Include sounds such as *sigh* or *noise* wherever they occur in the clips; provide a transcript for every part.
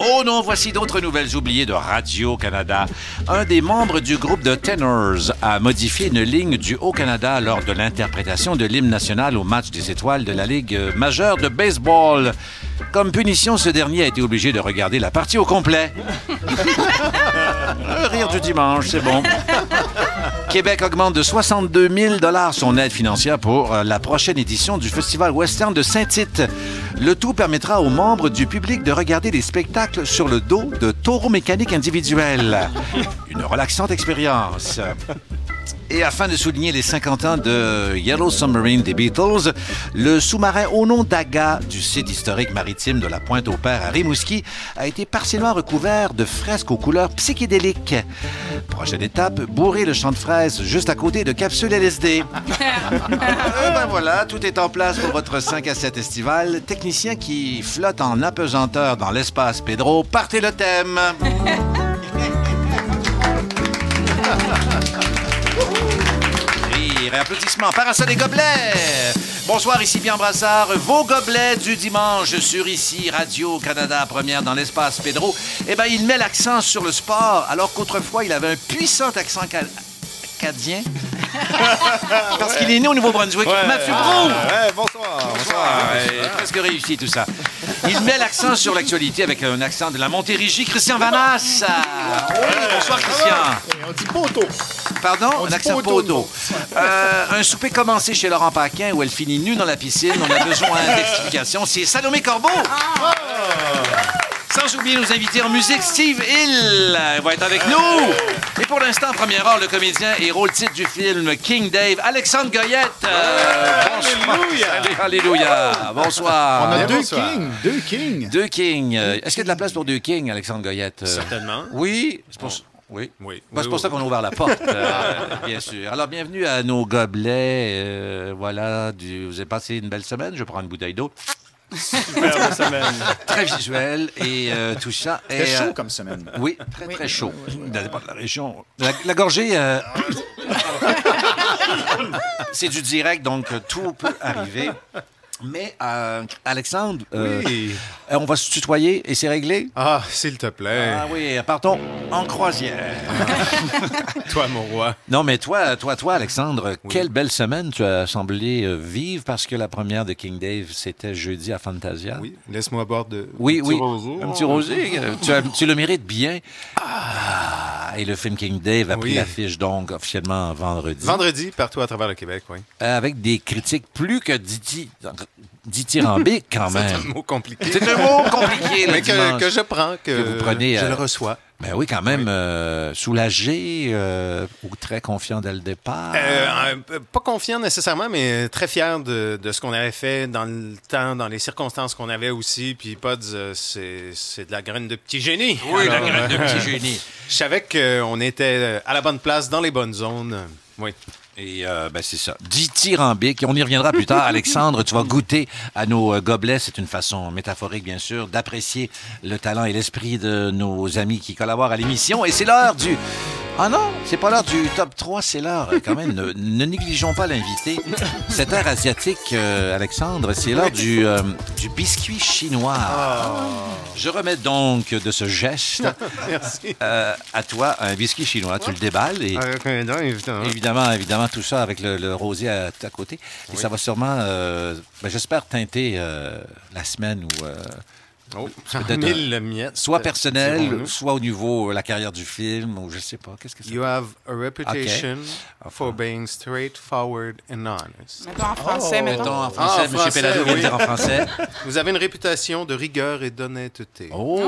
Oh non, voici d'autres nouvelles oubliées de Radio-Canada. Un des membres du groupe de Tenors a modifié une ligne du Haut-Canada lors de l'interprétation de l'hymne national au match des étoiles de la Ligue majeure de baseball. Comme punition, ce dernier a été obligé de regarder la partie au complet. Le *laughs* rire du dimanche, c'est bon. Québec augmente de 62 000 son aide financière pour euh, la prochaine édition du Festival Western de Saint-Tite. Le tout permettra aux membres du public de regarder les spectacles sur le dos de taureaux mécaniques individuels. Une relaxante expérience. Et afin de souligner les 50 ans de Yellow Submarine des Beatles, le sous-marin Onondaga du site historique maritime de la Pointe-au-Père à Rimouski a été partiellement recouvert de fresques aux couleurs psychédéliques. Prochaine étape, bourrer le champ de fraises juste à côté de capsules LSD. *laughs* Euh, ben voilà, tout est en place pour votre 5 à 7 estival. Technicien qui flotte en apesanteur dans l'espace Pedro, partez le thème. *laughs* applaudissements. Parasol et gobelets. Bonsoir, ici Pierre Brassard. Vos gobelets du dimanche sur ici Radio-Canada, première dans l'espace Pedro. Eh bien, il met l'accent sur le sport, alors qu'autrefois, il avait un puissant accent acadien. *laughs* Parce qu'il est né au Nouveau-Brunswick. Mathieu Brou. Ouais, bonsoir. Bonsoir. Ouais, presque réussi tout ça. Il met l'accent sur l'actualité avec un accent de la Montérégie. Christian Vanas. Oui, bonsoir Christian. On dit poteau. Pardon? On un accent poteau, poteau. Euh, un souper commencé chez Laurent Paquin où elle finit nue dans la piscine. On a besoin *laughs* d'explications. C'est Salomé Corbeau. Sans oublier nos invités en musique, Steve Hill va être avec nous. Et pour l'instant, première heure, le comédien et rôle titre du film King Dave, Alexandre Goyette. Euh, bonsoir. Salut, Alléluia. Bonsoir. On a deux bonsoir. kings. Deux kings. Deux kings. Est-ce qu'il y a de la place pour deux kings, Alexandre Goyette? Euh, Certainement. Oui. C'est pour, oui. Oui. Ben, c'est pour ça qu'on a ouvert la porte, euh, *laughs* bien sûr. Alors, bienvenue à nos gobelets. euh, voilà, du- vous avez passé une belle semaine. Je prends une bouteille d'eau. Superbe semaine. *laughs* Très visuel et euh, tout ça. Et, euh, chaud comme semaine. Oui, très, très chaud. Ça dépend de la région. La, la gorgée, euh, *laughs* c'est du direct, donc tout peut arriver. Mais, euh, Alexandre, euh, Oui. euh, on va se tutoyer et c'est réglé? Ah, s'il te plaît. Ah oui, partons en croisière. *laughs* *laughs* Toi, mon roi. Non, mais toi, toi, toi, Alexandre, quelle belle semaine tu as semblé vivre parce que la première de King Dave, c'était jeudi à Fantasia. Oui, laisse-moi boire de. Oui, un oui. petit rosé. Un petit rosé. Tu, as- tu le mérites bien. Ah, et le film King Dave a pris l'affiche donc officiellement vendredi. Vendredi, partout à travers le Québec, oui. Euh, avec des critiques plus que diti- dithyrambiques *laughs* quand C'est même. un mot compliqué. C'est un mot compliqué, *laughs* Mais que, je prends, que, Que vous prenez, je euh, le reçois. Ben oui, quand même, euh, soulagé euh, ou très confiant dès le départ. Euh, pas confiant nécessairement, mais très fier de, de ce qu'on avait fait dans le temps, dans les circonstances qu'on avait aussi. Puis Pods, euh, c'est c'est de la graine de petit génie. oui, la graine de euh, petit génie. *laughs* Je savais qu'on était à la bonne place, dans les bonnes zones. Oui. Et euh, ben, c'est ça. Dithyrambique. Et on y reviendra plus tard. *laughs* Alexandre, tu vas goûter à nos euh, gobelets. C'est une façon métaphorique, bien sûr, d'apprécier le talent et l'esprit de nos amis qui collaborent à l'émission. Et c'est l'heure du... Ah non, c'est pas l'heure du top 3, c'est l'heure euh, quand même. Ne, ne négligeons pas l'invité. Cette heure asiatique, euh, Alexandre, c'est l'heure du, euh, du biscuit chinois. Je remets donc de ce geste *laughs* Merci. à toi un biscuit chinois. Tu le déballes et... Dent, évidemment. Évidemment, tout ça avec le, à, à côté. Et ça va sûrement, euh, ben, j'espère, teinter euh, la semaine ou euh, Oh, *laughs* mille miettes. soit personnel, soit au niveau de la carrière du film, ou je sais pas. Qu'est-ce que c'est? You have a reputation for Enfin. being straightforward and honest. Mettons en français, mettons. Mettons en Ah, français, en M. français, Pellado oui. dire en français. *laughs* Vous avez une réputation de rigueur et d'honnêteté. Oh!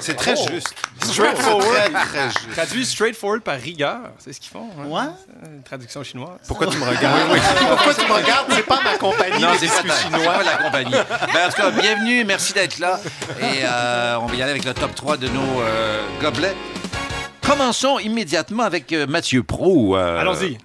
C'est très juste. Straightforward. Très, très juste. Traduit straightforward par rigueur, c'est ce qu'ils font. hein? Ouais. Une traduction chinoise. Pourquoi tu me *laughs* regardes? Pourquoi tu me regardes? C'est pas ma compagnie. Non, c'est pas, chinois. pas la compagnie. Ben, en tout cas, bienvenue, merci d'être là. Et euh, on va y aller avec le top 3 de nos euh, gobelets. Commençons immédiatement avec euh, Mathieu Pro. euh, Allons-y.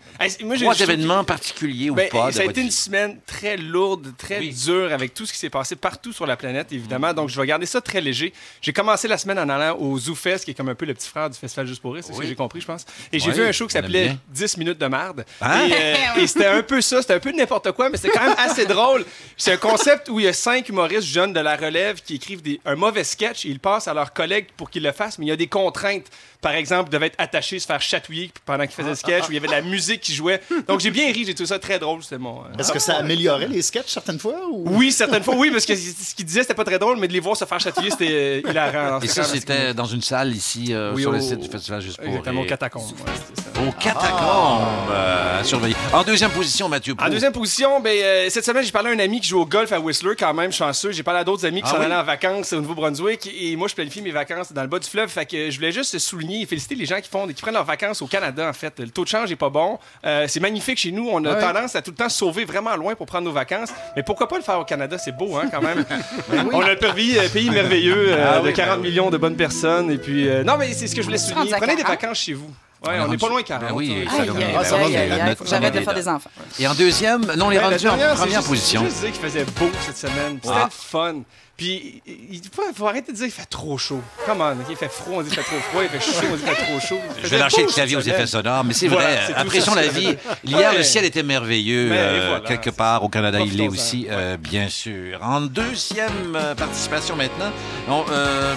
Moi, j'ai- Trois trouve événements particuliers ou Ben, pas de ça a été une vie? semaine très lourde, très Oui. dure avec tout ce qui s'est passé partout sur la planète, évidemment. Donc, je vais garder ça très léger. J'ai commencé la semaine en allant au ZooFest, qui est comme un peu le petit frère du Festival Juste pour rire, c'est ce Oui. que j'ai compris, je pense. Et j'ai Oui, vu un show qui s'appelait bien. 10 minutes de merde. Hein? Et, euh, *laughs* et c'était un peu ça, c'était un peu n'importe quoi, mais c'était quand même assez drôle. C'est un concept où il y a cinq humoristes jeunes de la relève qui écrivent des- un mauvais sketch et ils passent à leurs collègues pour qu'ils le fassent, mais il y a des contraintes. Par exemple, ils devaient être attachés, se faire chatouiller pendant qu'ils faisaient le sketch, où il y avait de la musique qui jouait. Donc j'ai bien ri, j'ai trouvé ça très drôle. C'était mon. Est-ce que ça améliorait les sketchs certaines fois? Ou... oui, certaines fois, oui, parce que ce qu'il disait, c'était pas très drôle, mais de les voir se faire chatouiller, c'était euh, hilarant. Et ça, c'était dans une salle ici euh, Oui, sur le site du Festival Juste pour Exactement, au rire. catacombe. ouais, c'était ça. Au catacombe euh, à surveiller. En deuxième position, Mathieu. En deuxième position, ben, euh, cette semaine, j'ai parlé à un ami qui joue au golf à Whistler, quand même, chanceux. J'ai parlé à d'autres amis qui Ah oui? allaient en vacances au Nouveau-Brunswick. Et moi, je planifie mes vacances dans le bas du fleuve. Fait que je voulais juste souligner et féliciter les gens qui, font, qui prennent leurs vacances au Canada, en fait. Le taux de change est pas bon. Euh, c'est magnifique chez nous. On a Ouais. tendance à tout le temps se sauver vraiment loin pour prendre nos vacances. Mais pourquoi pas le faire au Canada? C'est beau, hein, quand même. *laughs* On a le pays, euh, pays merveilleux euh, Ah de oui, 40 ben oui. millions de bonnes personnes. Et puis, euh, non, mais c'est ce que je voulais souligner. Prenez des 40. vacances chez vous. Ouais, On est on n'est pas loin de 40. Ben oui, hein. ça Aïe, va aïe, bien. aïe, Ça va aïe, bien. aïe, aïe, Notre- faut que j'arrête de faire des enfants. Et en deuxième, non, on est rendu en première juste- position. Juste dire qu'il faisait beau cette semaine. C'était Ah. le fun. Puis, il il faut, faut arrêter de dire qu'il fait trop chaud. Come on, il fait froid, on dit qu'il fait trop froid. Il fait chaud, on dit qu'il fait trop chaud. *laughs* Il Je faisait vais lâcher beau le clavier aux effets sonores, mais c'est Voilà, vrai, c'est tout apprécions ça. la vie. Hier, Ouais. le ciel était merveilleux. Mais euh, voilà, quelque c'est- part au Canada, il est profitons-en. aussi, euh, bien sûr. En deuxième euh, participation maintenant, on, euh,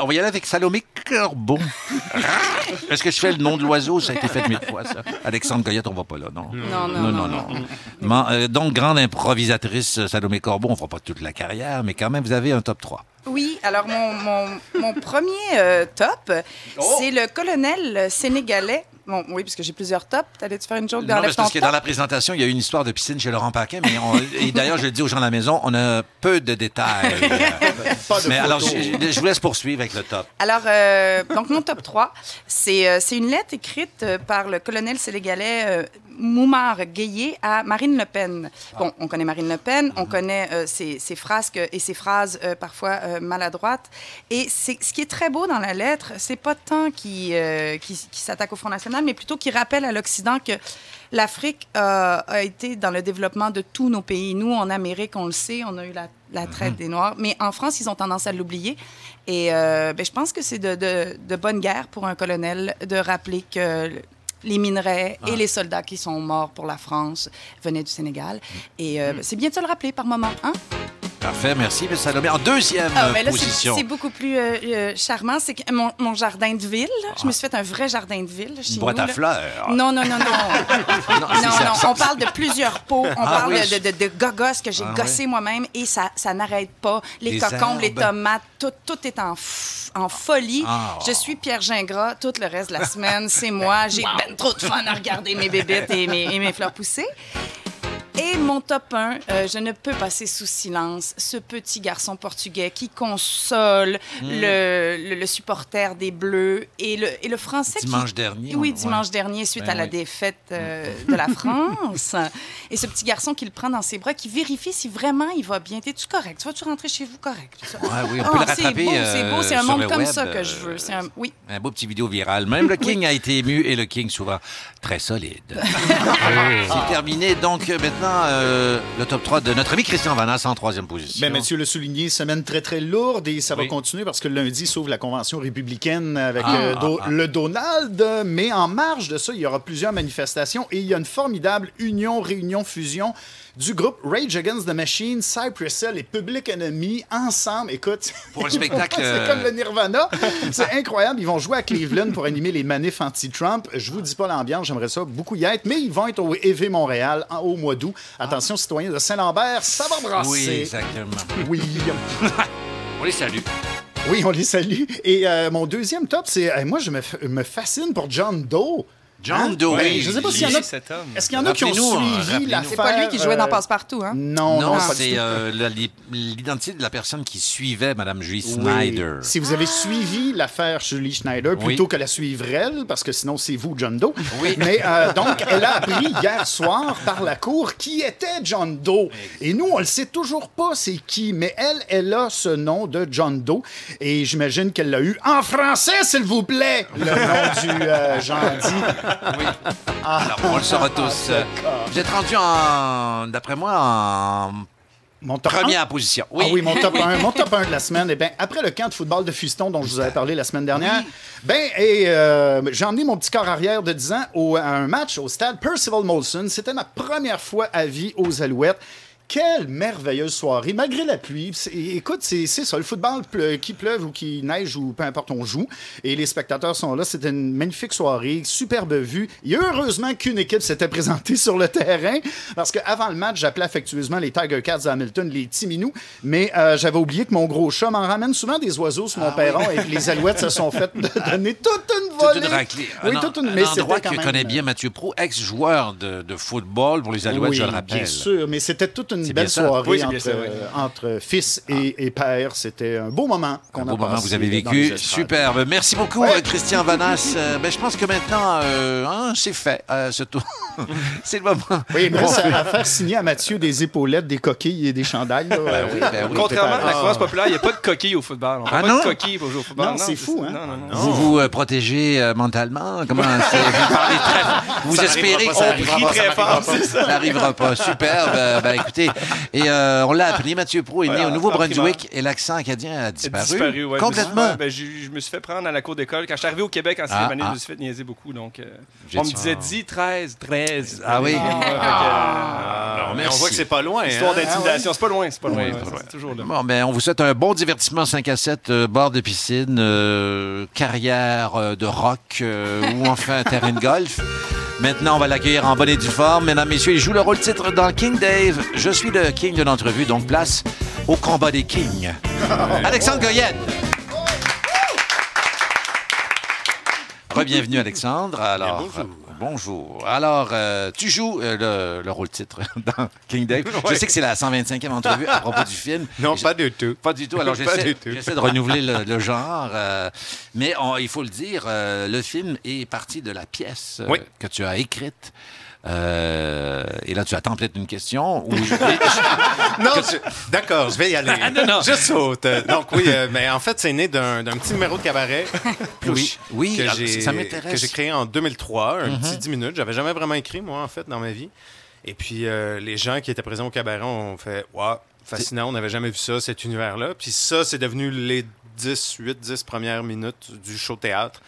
on va y aller avec Salomé Corbeau. *laughs* Est-ce que je fais le nom de l'oiseau? Ça a été fait mille fois, ça. Alexandre Goyette, on va pas là, non? Non, non, Non, non, non. Man- euh, donc, grande improvisatrice, euh, Salomé Corbeau, on fera pas toute la carrière, mais quand même, vous avez un top 3. Oui, alors mon, mon, mon premier euh, top, Oh! c'est le colonel sénégalais. Bon, oui, parce que j'ai plusieurs tops. T'allais-tu faire une joke Non, dans mais c'est parce que dans la présentation, il y a eu une histoire de piscine chez Laurent Paquin, mais on- et d'ailleurs, je le dis aux gens à la maison, on a peu de détails. *laughs* Pas de mais alors, je, je vous laisse poursuivre avec le top. Alors, euh, donc mon top 3, c'est euh, c'est une lettre écrite par le colonel sénégalais Moumar Gueye à Marine Le Pen. Bon, on connaît Marine Le Pen, on connaît euh, ses, ses frasques et ses phrases euh, parfois euh, maladroites. Et ce qui est très beau dans la lettre, c'est pas tant qui, euh, qui, qui s'attaque au Front National, mais plutôt qui rappelle à l'Occident que l'Afrique a, été dans le développement de tous nos pays. Nous, en Amérique, on le sait, on a eu la, la traite des Noirs, mais en France, ils ont tendance à l'oublier. Et euh, ben, je pense que c'est de, de, de bonne guerre pour un colonel de rappeler que les minerais et les soldats qui sont morts pour la France venaient du Sénégal. Et euh, ben, c'est bien de se le rappeler par moment. Hein? Parfait, merci, M. Salomé. En deuxième Ah, ben là, position. c'est beaucoup plus euh, euh, charmant. C'est que mon, mon jardin de ville, là, je me suis fait un vrai jardin de ville. chez Une boîte nous, à là. fleurs. Non, non, non, non. *laughs* On parle de plusieurs pots. On Ah parle oui. de, de, de gogos que j'ai Ah gossé moi-même et ça, ça n'arrête pas. Les, Les cocombes, les tomates, tout, tout est en, f- en folie. Ah. Je suis Pierre Gingras tout le reste de la semaine. C'est moi. J'ai ben trop de fun à regarder mes bébêtes et mes, et mes fleurs pousser. Et mon top 1, euh, je ne peux passer sous silence ce petit garçon portugais qui console Hmm. le, le, le supporter des Bleus et le, et le français qui- Dimanche dernier. oui, dimanche ouais. dernier, suite Ben à la défaite euh, de la *laughs* France. Et ce petit garçon qui le prend dans ses bras, qui vérifie si vraiment il va bien. T'es-tu correct? Tu vas-tu rentrer chez vous correct? Ouais, oui, on peut Ah, le rattraper. C'est beau, c'est beau. C'est euh, un monde comme web, ça que je euh, veux. Un... Oui. Un beau petit vidéo viral. Même le King a été ému et le King souvent très solide. *laughs* C'est terminé. Donc euh, maintenant, euh, le top 3 de notre ami Christian Vanas en troisième position. Ben, Mathieu l'a souligné, semaine très, très lourde et ça va continuer parce que lundi s'ouvre la convention républicaine avec Ah, euh, Do- ah, ah. le Donald. Mais en marge de ça, il y aura plusieurs manifestations et il y a une formidable union, réunion, fusion du groupe Rage Against the Machine, Cypress Hill et Public Enemy ensemble. Écoute, *laughs* Pour un *laughs* spectacle, c'est euh, comme le Nirvana. *laughs* C'est incroyable. Ils vont jouer à Cleveland pour animer les manifs anti-Trump. Je vous dis pas l'ambiance, j'aimerais ça beaucoup y être, mais ils vont être au EV Montréal en- au mois d'août. Attention, citoyens de Saint-Lambert, ça va brasser. Oui, exactement. Oui. On les salue. Oui, on les salue. Et euh, mon deuxième top, c'est. euh, moi, je me, me fascine pour John Doe. John Hein? Doe. Ben, Oui. je sais pas s'il y en a. Est-ce qu'il y en a qui ont hein, suivi rappelez-nous. l'affaire? C'est pas lui qui jouait dans euh, Passe-Partout, hein? Non, Non, non, c'est euh, l'identité de la personne qui suivait Mme Julie Oui. Snyder. Si vous avez suivi l'affaire Julie Schneider plutôt Oui. que la suivre elle, parce que sinon c'est vous, John Doe. Oui. *laughs* Mais euh, donc, elle a appris hier soir par la cour qui était John Doe. Et nous, on le sait toujours pas c'est qui, mais elle, elle a ce nom de John Doe. Et j'imagine qu'elle l'a eu en français, s'il vous plaît, le nom du euh, gentil. Oui. Alors, on le saura tous. Euh, Vous êtes rendu en, d'après moi, en Mon top première un? position. Ah oui, mon top *laughs* 1, mon top 1 de la semaine. Eh bien, après le camp de football de Fiston dont je vous avais parlé la semaine dernière, ben, et euh, j'ai emmené mon petit corps arrière de 10 ans au- à un match au stade Percival Molson. C'était ma première fois à vie aux Alouettes. Quelle merveilleuse soirée, malgré la pluie. Écoute, c'est ça, le football, pleu- qu'il pleuve ou qu'il neige ou peu importe, on joue. Et les spectateurs sont là. C'était une magnifique soirée, superbe vue. Et heureusement qu'une équipe s'était présentée sur le terrain, parce qu'avant le match, j'appelais affectueusement les Tiger Cats d'Hamilton les Timinous. Mais euh, j'avais oublié que mon gros chat m'en ramène souvent des oiseaux sur mon perron et que les Alouettes se sont fait *laughs* donner toute une Toute volée. une raclée. Oui, un, toute une... un mais endroit quand que même- connaît bien Mathieu Pro, ex-joueur de, de football pour les Alouettes, oui, je le rappelle. bien sûr, mais c'était toute une C'est belle ça. soirée Oui, entre, ça, oui. euh, entre fils et, et père. C'était un beau moment qu'on a beau moment passé vous avez vécu. Superbe. Merci beaucoup, Ouais. Christian Vanas. *laughs* Euh, ben, je pense que maintenant, euh, hein, c'est fait, euh, ce tour. *laughs* c'est le moment. Oui, il me reste à, faire signer à Mathieu des épaulettes, des coquilles et des chandails. là. Ben oui, ben oui. Contrairement à la Ah. croissance populaire, il n'y a pas de coquille au football. On Ah n'a non? pas de coquille pour jouer au football. Non, c'est fou, hein? Non, non, non. Vous vous euh, protégez euh, mentalement? Comment *laughs* c'est? Vous parlez très... Vous Ça espérez pas, ça qu'on prie pas, ça très n'arrivera fort, pas. ça? Ça n'arrivera pas. Superbe. Ben, écoutez, *laughs* et euh, on l'a appris, Mathieu Pro est né au Nouveau-Brunswick et l'accent acadien a disparu. disparu, ouais. Complètement. Ben, je me suis fait prendre à la cour d'école. Quand je suis arrivé au Québec en Ah, sixième année, ah. je me suis fait niaiser beaucoup. Donc, euh, on me disait Ah. 10, 13, 13. Ah oui? Ah, mais on voit que c'est pas loin. Histoire hein? d'intimidation. C'est pas loin, c'est pas loin. Toujours là. Bon, ben, on vous souhaite un bon divertissement 5 à 7, euh, bord de piscine, euh, carrière euh, de rock euh, ou enfin terrain de golf. Maintenant, on va l'accueillir en bonne et due forme. Mesdames, messieurs, il joue le rôle titre dans King Dave. Je suis le king de l'entrevue, donc place au combat des kings. Alexandre Goyette. Bienvenue Alexandre. Alors, Bien, bonjour. Alors, euh, tu joues euh, le, le rôle titre *laughs* dans King Dave. Je sais que c'est la 125e entrevue à propos du film. *laughs* Non, pas du tout. pas du tout. Alors, *laughs* j'essaie de renouveler le, le genre. euh, mais on- il faut le dire, euh, le film est parti de la pièce euh, Oui. que tu as écrite. Euh, et là, tu attends peut-être une question. Ou... *laughs* Non, je- d'accord, je vais y aller. *laughs* Je saute. Donc oui, euh, mais en fait, c'est né d'un d'un petit numéro de cabaret *laughs* oui, oui que alors, j'ai ça m'intéresse. Que j'ai créé en 2003, un petit 10 minutes. J'avais jamais vraiment écrit moi en fait dans ma vie. Et puis euh, les gens qui étaient présents au cabaret ont fait waouh, fascinant, on n'avait jamais vu ça cet univers-là. Puis ça, c'est devenu les 10, 8, 10 premières minutes du show théâtre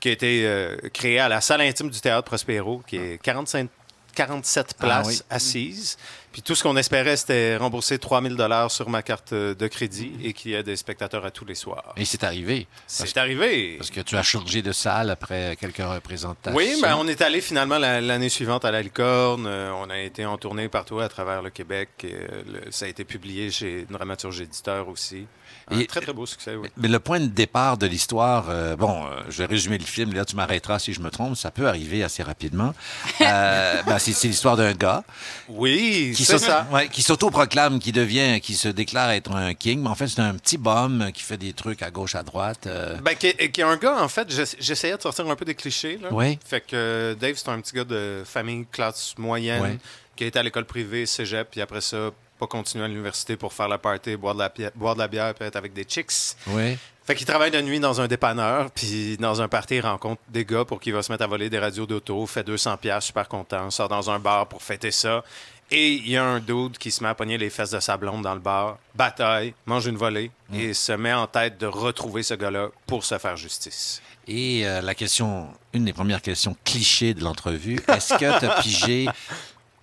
qui a été euh, créé à la salle intime du théâtre Prospero, qui est 45 47 Ah places oui. assises. Puis tout ce qu'on espérait, c'était rembourser 3000 dollars sur ma carte de crédit et qu'il y ait des spectateurs à tous les soirs. Et c'est arrivé. C'est arrivé. Parce que tu as changé de salle après quelques représentations. Oui, ben, on est allé finalement la- l'année suivante à la Licorne. Euh, on a été en tournée partout à travers le Québec. Euh, ça a été publié chez Dramaturge Éditeur aussi. Un Et- très, très beau succès, oui. Mais le point de départ de l'histoire, euh, bon, euh, je vais résumer le film, là tu m'arrêteras si je me trompe, ça peut arriver assez rapidement. Euh, *laughs* ben, c'est l'histoire d'un gars Oui, qui c'est ça. ouais, qui s'auto-proclame, qui devient, qui se déclare être un king, mais en fait c'est un petit bum qui fait des trucs à gauche, à droite. Ben, qui, est- qui est un gars, en fait, j'ess- j'essayais de sortir un peu des clichés. Là. Oui. Fait que Dave, c'est un petit gars de famille classe moyenne qui a été à l'école privée, cégep, puis après ça, pas continué à l'université pour faire la party, boire de la, pi- boire de la bière, puis être avec des chicks. oui. Fait qu'il travaille de nuit dans un dépanneur, puis dans un party, il rencontre des gars pour qui il va se mettre à voler des radios d'auto, fait 200 pièces, super content, sort dans un bar pour fêter ça. Et il y a un dude qui se met à pogner les fesses de sa blonde dans le bar, bataille, mange une volée et se met en tête de retrouver ce gars-là pour se faire justice. Et euh, la question, une des premières questions clichés de l'entrevue, est-ce que tu as *laughs* pigé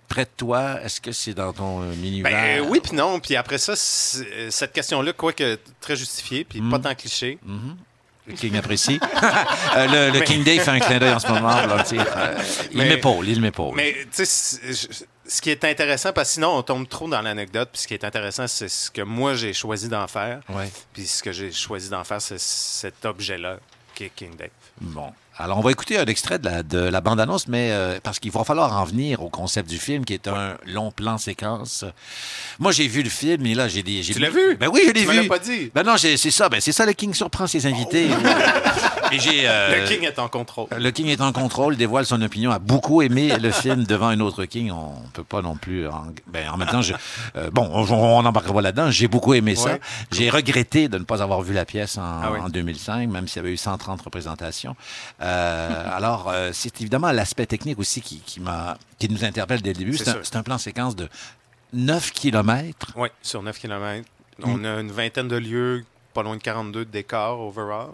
près de toi? Est-ce que c'est dans ton euh, univers? Ben, euh, oui, puis non. Puis après ça, c'est- cette question-là, quoique très justifiée, puis pas tant cliché. Le King apprécie. *laughs* Euh, le le Mais- King Dave fait un clin d'œil en ce moment. *laughs* là, euh, il m'épaule, il m'épaule. Mais tu sais, ce qui est intéressant, parce que sinon on tombe trop dans l'anecdote, puis ce qui est intéressant, c'est ce que moi j'ai choisi d'en faire. Ouais. Puis ce que j'ai choisi d'en faire, c'est cet objet-là, qui est King Dave. Bon. Alors, on va écouter un extrait de la, de la bande-annonce, mais euh, parce qu'il va falloir en venir au concept du film, qui est un long plan séquence. Moi, j'ai vu le film, et là, j'ai j'ai Tu l'as vu? Ben oui, je l'ai Tu vu. l'as pas dit. Ben non, j'ai- c'est ça. Ben c'est ça, le King surprend ses invités. J'ai... *laughs* euh, Le King est en contrôle. le King est en contrôle, dévoile son opinion, a beaucoup aimé le film devant un autre King. On peut pas non plus. En, ben, en même temps, je, euh, bon, on, on embarquera pas là-dedans. J'ai beaucoup aimé ça. Ouais. J'ai regretté de ne pas avoir vu la pièce en, Ah oui. en 2005, même s'il y avait eu 130 représentations. Euh, alors, c'est évidemment l'aspect technique aussi qui, qui nous interpelle dès le début. C'est un, plan séquence de 9 kilomètres. Oui, sur 9 km. Mm. On a une vingtaine de lieux, pas loin de 42 de décors overall.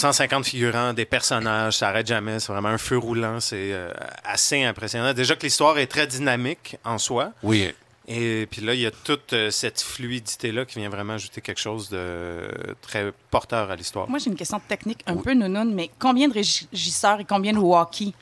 150 figurants, des personnages, ça arrête jamais. C'est vraiment un feu roulant. C'est euh, assez impressionnant. Déjà que l'histoire est très dynamique en soi. Oui. Et puis là, il y a toute euh, cette fluidité-là qui vient vraiment ajouter quelque chose de très porteur à l'histoire. Moi, j'ai une question technique un peu nounoune, mais combien de régisseurs et combien de walkie?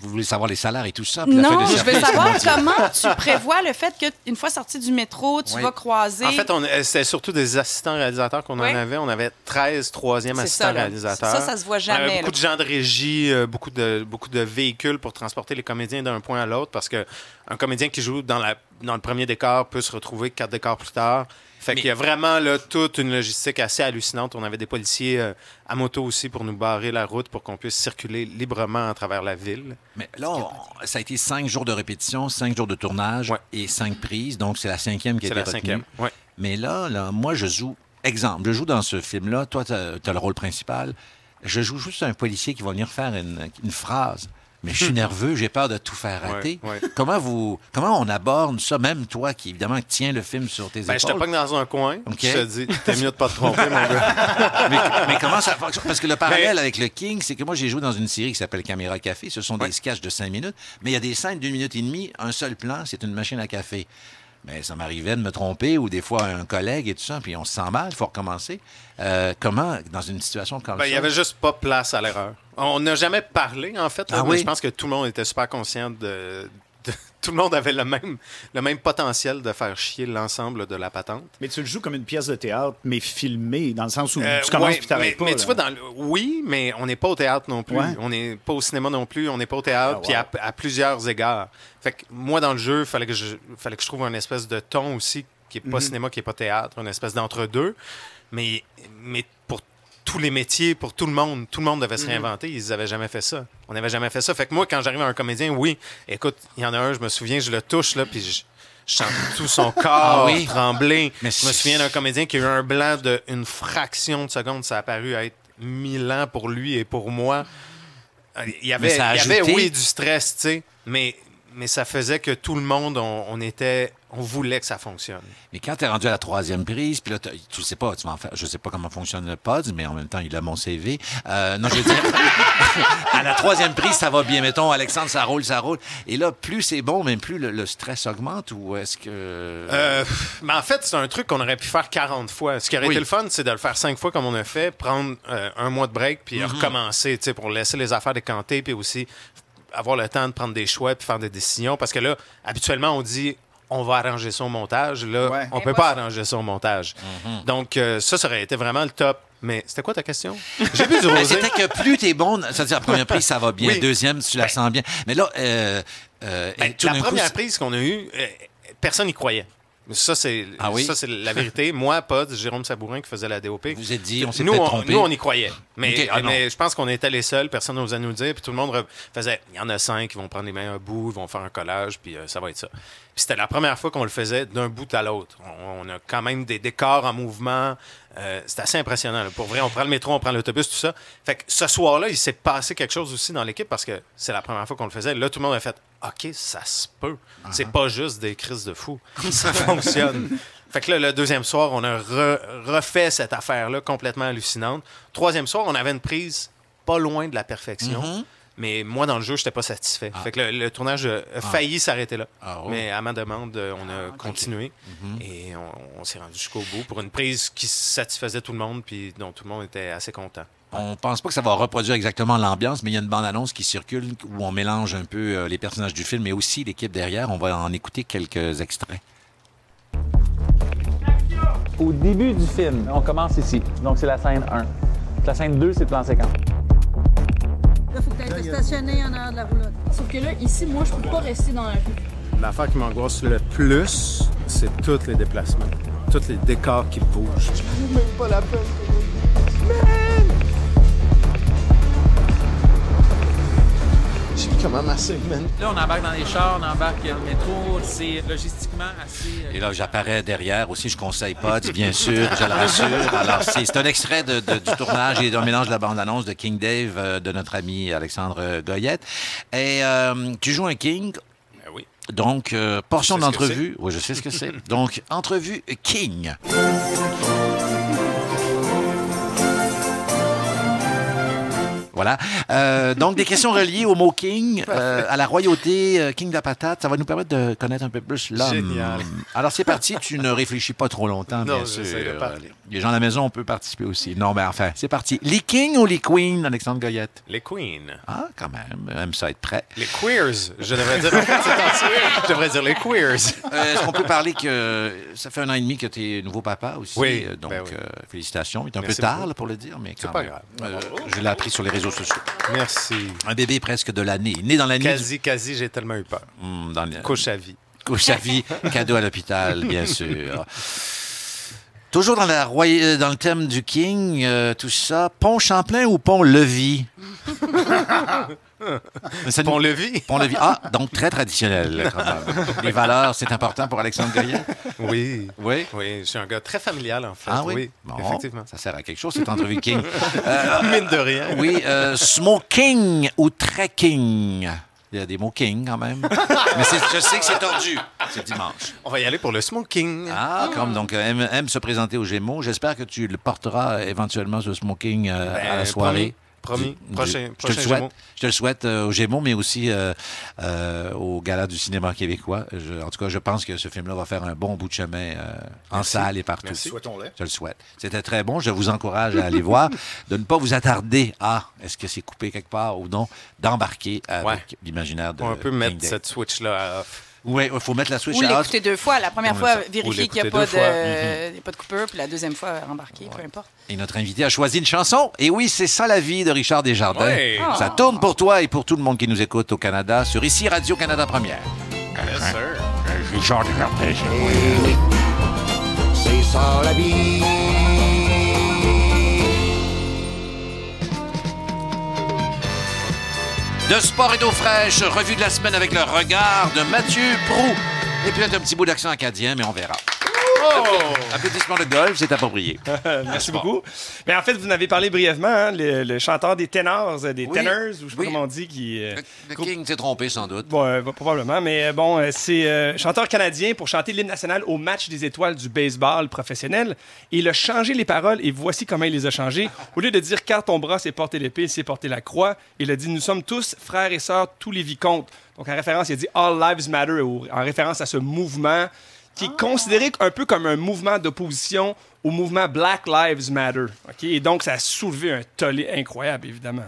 Vous voulez savoir les salaires et tout ça? puis Non, je veux savoir comment tu prévois le fait qu'une fois sorti du métro, tu Oui. vas croiser. En fait, on- euh, c'était surtout des assistants réalisateurs qu'on Oui. en avait. On avait 13 troisième C'est assistants ça, réalisateurs. Ça, ça se voit On avait jamais, beaucoup de gens de régie, euh, beaucoup, de, beaucoup de véhicules pour transporter les comédiens d'un point à l'autre parce que un comédien qui joue dans, la, dans le premier décor peut se retrouver quatre décors plus tard. Fait qu'il y a vraiment là, toute une logistique assez hallucinante. On avait des policiers euh, à moto aussi pour nous barrer la route pour qu'on puisse circuler librement à travers la ville. Mais là, on- ça a été cinq jours de répétition, cinq jours de tournage Ouais. et cinq prises. Donc, c'est la cinquième qui a C'est été la retenue. cinquième. Ouais. Mais là, là, moi, je joue... Exemple, je joue dans ce film-là. Toi, tu as, le rôle principal. Je joue juste un policier qui va venir faire une, une phrase. Mais je suis nerveux, j'ai peur de tout faire rater. Ouais, ouais. Comment vous, comment on aborde ça, même toi qui évidemment tiens le film sur tes Ben, je te épaules? pogne dans un coin. Je te dis, t'es mieux de pas te tromper, mon gars. *laughs* mais, mais comment ça fonctionne? Parce que le parallèle avec le King, c'est que moi, j'ai joué dans une série qui s'appelle Caméra Café. Ce sont Ouais. des sketchs de cinq minutes, mais il y a des scènes d'une minute et demie, un seul plan, c'est une machine à café. Mais ça m'arrivait de me tromper ou des fois un collègue et tout ça, puis on se sent mal, il faut recommencer. Euh, comment, dans une situation comme Ben, ça? il n'y avait juste pas place à l'erreur. On n'a jamais parlé, en fait. Ah oui? Je pense que tout le monde était super conscient de. Tout le monde avait le même, le même potentiel de faire chier l'ensemble de la patente. Mais tu le joues comme une pièce de théâtre, mais filmée, dans le sens où Euh, tu commences ouais, puis t'arrêtes mais, pas. mais là. tu vois, dans le- oui, mais on n'est pas au théâtre non plus. Ouais. On n'est pas au cinéma non plus. On n'est pas au théâtre, Ah, puis à, à plusieurs égards. Fait que moi, dans le jeu, il fallait, que je- fallait que je trouve une espèce de ton aussi qui n'est pas Mhm. cinéma, qui n'est pas théâtre, une espèce d'entre-deux. Mais, mais tous les métiers, pour tout le monde, tout le monde devait se Mhm. réinventer. Ils n'avaient jamais fait ça. On n'avait jamais fait ça. Fait que moi, quand j'arrive à un comédien, oui, écoute, il y en a un, je me souviens, je le touche, là, puis je, je sens tout son *laughs* corps Ah oui? trembler. Mais je me souviens d'un comédien qui a eu un blanc d'une fraction de seconde. Ça a paru être mille ans pour lui et pour moi. Euh, Il y avait, il y avait oui, du stress, tu sais, mais, mais ça faisait que tout le monde, on, on était, on voulait que ça fonctionne. Mais quand tu es rendu à la troisième prise, puis là, tu sais pas, tu vas en faire, je sais pas comment fonctionne le pod, mais en même temps, il a mon CV. Euh, non, je veux dire, *laughs* à la troisième prise, ça va bien. Mettons, Alexandre, ça roule, ça roule. Et là, plus c'est bon, mais plus le, le stress augmente ou est-ce que. Euh, mais en fait, c'est un truc qu'on aurait pu faire 40 fois. Ce qui aurait Oui. été le fun, c'est de le faire 5 fois comme on a fait, prendre euh, un mois de break, puis recommencer, tu sais, pour laisser les affaires décanter, puis aussi avoir le temps de prendre des choix, puis faire des décisions. Parce que là, habituellement, on dit on va arranger ça au montage. Là, Ouais. on Et peut pas arranger ça au montage. Donc, euh, ça, ça aurait été vraiment le top. Mais c'était quoi ta question? J'ai bu du Ben, rosé. C'était que plus t'es bon, c'est-à-dire la première prise, ça va bien. Oui. Deuxième, tu la sens bien. Mais là, euh, euh, Ben, et tout la coup, première prise qu'on a eue, euh, personne n'y croyait. Ça, c'est Ah oui? la vérité. *laughs* Moi, Pod, Jérôme Sabourin qui faisait la DOP. Vous êtes dit, on s'est nous, on, trompé. nous, on y croyait. Mais, ah mais je pense qu'on était les seuls. Personne n'osait nous dire. Puis tout le monde faisait il y en a cinq qui vont prendre les mains à bout, ils vont faire un collage, puis euh, ça va être ça. Puis c'était la première fois qu'on le faisait d'un bout à l'autre. On, on a quand même des décors en mouvement. Euh, c'est assez impressionnant. là. Pour vrai, on prend le métro, on prend l'autobus, tout ça. Fait que ce soir-là, il s'est passé quelque chose aussi dans l'équipe parce que c'est la première fois qu'on le faisait. Là, tout le monde a fait OK, ça se peut. C'est pas juste des crises de fou. *laughs* Ça fonctionne. Fait que là, le deuxième soir, on a re- refait cette affaire-là complètement hallucinante. Troisième soir, on avait une prise pas loin de la perfection. Mais moi, dans le jeu, je n'étais pas satisfait. Fait que le, le tournage a a failli s'arrêter là. Ah, oh. Mais à ma demande, euh, on a continué. Et on, on s'est rendu jusqu'au bout pour une prise qui satisfaisait tout le monde puis dont tout le monde était assez content. On pense pas que ça va reproduire exactement l'ambiance, mais il y a une bande-annonce qui circule où on mélange un peu euh, les personnages du film, mais aussi l'équipe derrière. On va en écouter quelques extraits. Au début du film, on commence ici. Donc, c'est la scène 1. La scène 2, c'est le plan séquence. Là, faut que tu ailles te stationner en arrière de la roulotte. Sauf que là, ici, moi, je peux pas rester dans la rue. L'affaire qui m'angoisse le plus, c'est tous les déplacements. Tous les décors qui bougent. Là, on embarque dans les chars, on embarque dans le métro. C'est logistiquement assez. euh, Et là, j'apparais derrière aussi. Je conseille pas, bien sûr, je le rassure. Alors, c'est un extrait de- de- du tournage et d'un mélange de la bande-annonce de King Dave euh, de notre ami Alexandre Goyette. Et euh, tu joues un King? Ben oui. Donc, euh, portion d'entrevue. Oui, je sais ce que c'est. Donc, entrevue King. *laughs* Voilà. Euh, donc, des questions reliées au mot King, euh, à la royauté, euh, King de la patate. Ça va nous permettre de connaître un peu plus l'homme. Génial. Alors, c'est parti. Tu ne réfléchis pas trop longtemps, Non, bien sûr. Les gens à la maison, on peut participer aussi. Non, mais enfin, c'est parti. Les Kings ou les Queens, Alexandre Goyette? Les queens. Ah, quand même. Aime ça être prêt. Les queers. Je devrais dire. c'est Je devrais dire les queers. Euh, Est-ce qu'on peut parler que ça fait un an et demi que tu es nouveau papa aussi? Oui, donc, ben oui. félicitations. Il est un Merci peu tard là, pour le dire, mais quand pas même. grave. Je l'ai appris sur les réseaux sociaux. Merci. Un bébé presque de l'année. Né dans l'année. du- Quasi, quasi, j'ai tellement eu peur. Hmm, dans le- Couche à vie. couche à vie, cadeau à l'hôpital, bien sûr. *laughs* Toujours dans, la roy- euh, dans le thème du King, euh, tout ça. Pont Champlain ou Pont Levis? *laughs* Ça nous- Pont-Levis. *laughs* Pont-Levis. Ah, donc très traditionnel, quand même. *laughs* Les valeurs, c'est important pour Alexandre Goyer? Oui. Oui? Oui, je suis un gars très familial, en fait. Ah oui? Bon, effectivement. Ça sert à quelque chose, cette entrevue King. Euh, Mine de rien. oui, euh, smoking ou trekking? Il y a des mots king quand même. *laughs* Mais je sais que c'est tordu. C'est dimanche. On va y aller pour le smoking. Ah, comme donc euh, aime, aime se présenter aux Gémeaux. J'espère que tu le porteras éventuellement ce smoking euh, Ben, à la soirée. Promis. Du- Prochain- je, te le souhaite. Gémeaux. Je te le souhaite euh, aux Gémeaux, mais aussi euh, euh, au Gala du cinéma québécois. Je- en tout cas, je pense que ce film-là va faire un bon bout de chemin euh, en salle et partout. Merci. Souhaitons-le. Je le souhaite. C'était très bon. Je vous encourage à aller *laughs* voir, de ne pas vous attarder à est-ce que c'est coupé quelque part ou non, d'embarquer avec Ouais. l'imaginaire de On peut King mettre Day. cette switch-là off. Oui, il faut mettre la switch Ou à l'écouter deux fois. La première fois, vérifier qu'il n'y a, pas de- a pas de coupure, puis la deuxième fois, embarquer, peu importe. Et notre invité a choisi une chanson. Et oui, c'est ça la vie de Richard Desjardins. Ouais. Ça tourne pour toi et pour tout le monde qui nous écoute au Canada sur ici Radio-Canada Première. Yes, sir. Richard Desjardins. C'est ça la vie. De sport et d'eau fraîche, revue de la semaine avec le regard de Mathieu Prou. Et peut-être un petit bout d'accent acadien, mais on verra. Applaudissements de golf, c'est approprié. *laughs* Merci beaucoup. Mais en fait, vous en avez parlé brièvement, hein, le, le chanteur des ténors, euh, des Oui. tenors, ou je sais pas Oui. comment on dit, qui... euh, Le King s'est trompé sans doute. Bon, euh, probablement, mais euh, bon, euh, c'est euh, chanteur canadien pour chanter l'hymne national au match des étoiles du baseball professionnel. Il a changé les paroles et voici comment il les a changées. Au lieu de dire car ton bras s'est porté l'épée, il s'est porté la croix, il a dit nous sommes tous frères et sœurs, tous les vicomtes. Donc en référence, il a dit All Lives Matter, ou en référence à ce mouvement qui est considéré un peu comme un mouvement d'opposition au mouvement Black Lives Matter. ok? Et donc, ça a soulevé un tollé incroyable, évidemment.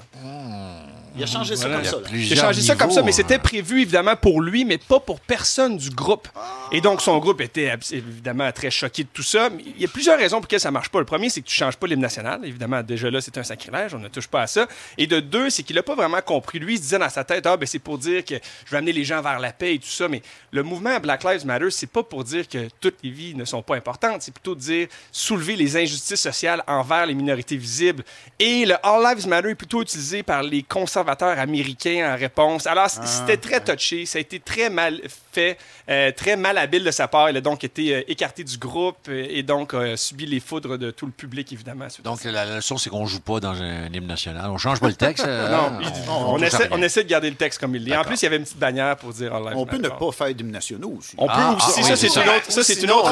Il a changé ça Voilà. comme ça. là. J'ai Plusieurs changé ça comme ça, mais c'était hein. prévu évidemment pour lui, mais pas pour personne du groupe. Et donc, son groupe était évidemment très choqué de tout ça. Mais il y a plusieurs raisons pour lesquelles ça marche pas. Le premier, c'est que tu changes pas l'hymne national. Évidemment, déjà là, c'est un sacrilège. On ne touche pas à ça. Et de deux, c'est qu'il a pas vraiment compris. Lui, il se disait dans sa tête, ah, ben, c'est pour dire que je vais amener les gens vers la paix et tout ça. Mais le mouvement Black Lives Matter, c'est pas pour dire que toutes les vies ne sont pas importantes. C'est plutôt de dire soulever les injustices sociales envers les minorités visibles. Et le All Lives Matter est plutôt utilisé par les conservateurs américains en réponse. Alors, c- c'était très touché. Ça a été très mal fait, euh, très mal habile de sa part. Il a donc été euh, écarté du groupe euh, et donc a subi les foudres de tout le public, évidemment. Donc, la leçon, c'est qu'on joue pas dans un hymne national. On change pas le texte. euh, non, il- on, on, essaie, on essaie de garder le texte comme il est. En plus, il y avait une petite bannière pour dire All Lives On peut ne Matter. pas faire d'hymne nationaux aussi. On peut Ah, aussi. ah, ça, oui, c'est c'est une autre, ça, c'est une autre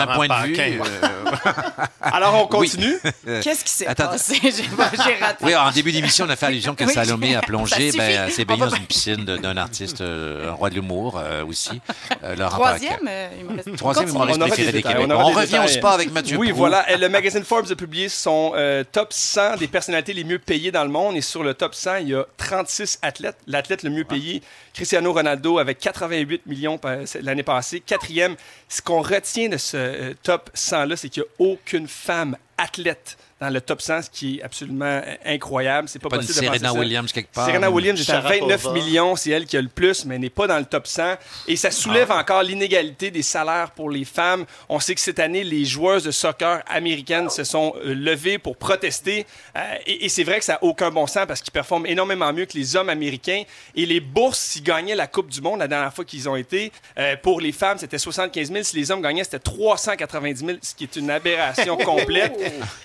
un- point de vue, Euh, *laughs* Alors, on continue? Qu'est-ce qui s'est Attends. passé? J'ai raté. Oui, en début d'émission, on a fait allusion que Oui, Salomé a plongé. Ben, elle s'est baignée dans une piscine de- d'un artiste, euh, un roi de l'humour euh, aussi, euh, Laurent Troisième, euh. Troisième humoriste préféré des Québécois. on revient au détails. sport avec Mathieu Oui, Proulx. voilà. Le magazine Forbes a publié son euh, top 100 des personnalités les mieux payées dans le monde. Et sur le top 100, il y a 36 athlètes. L'athlète le mieux payé, Cristiano Ronaldo, avec 88 millions l'année passée. Quatrième, ce qu'on retient de ce euh, top 100-là, c'est qu'il n'y a aucune femme athlètes dans le top 100, ce qui est absolument incroyable. C'est pas, Pas une possible de penser Serena. Williams quelque part. Serena Williams est à Sharapova. 29 millions, c'est elle qui a le plus, mais elle n'est pas dans le top 100. Et ça soulève encore l'inégalité des salaires pour les femmes. On sait que cette année, les joueuses de soccer américaines se sont euh, levées pour protester. Euh, et et c'est vrai que ça n'a aucun bon sens parce qu'ils performent énormément mieux que les hommes américains. Et les bourses, s'ils gagnaient la Coupe du Monde la dernière fois qu'ils ont été, euh, pour les femmes, c'était 75 000. Si les hommes gagnaient, c'était 390 000, ce qui est une aberration *laughs* complète.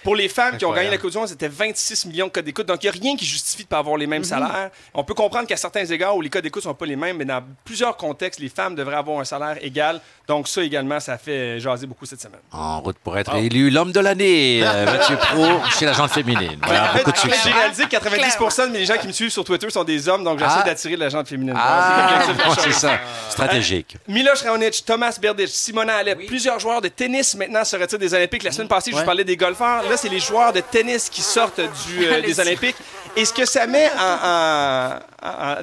Pour les femmes qui ont gagné la Coupe du Monde, c'était 26 millions de codes d'écoute. Donc, il n'y a rien qui justifie de ne pas avoir les mêmes salaires. On peut comprendre qu'à certains égards où les codes d'écoute ne sont pas les mêmes, mais dans plusieurs contextes, les femmes devraient avoir un salaire égal. Donc, ça également, ça fait jaser beaucoup cette semaine. En route pour être élu l'homme de l'année, euh, Mathieu Pro, chez la gente féminine. Voilà, En fait, beaucoup de succès. j'ai réalisé que 90 de mes gens qui me suivent sur Twitter sont des hommes, donc j'essaie Ah. d'attirer la gente féminine. Ah, C'est l'objectif de la c'est chose. ça. Stratégique. Miloš Raonic, Thomas Berdych, Simona Alep, plusieurs joueurs de tennis maintenant se retirent des Olympiques? La semaine passée, je vous parlais des golfeurs. Là, c'est les joueurs de tennis qui sortent du, euh, des Olympiques. Et ce que ça met en- en- en-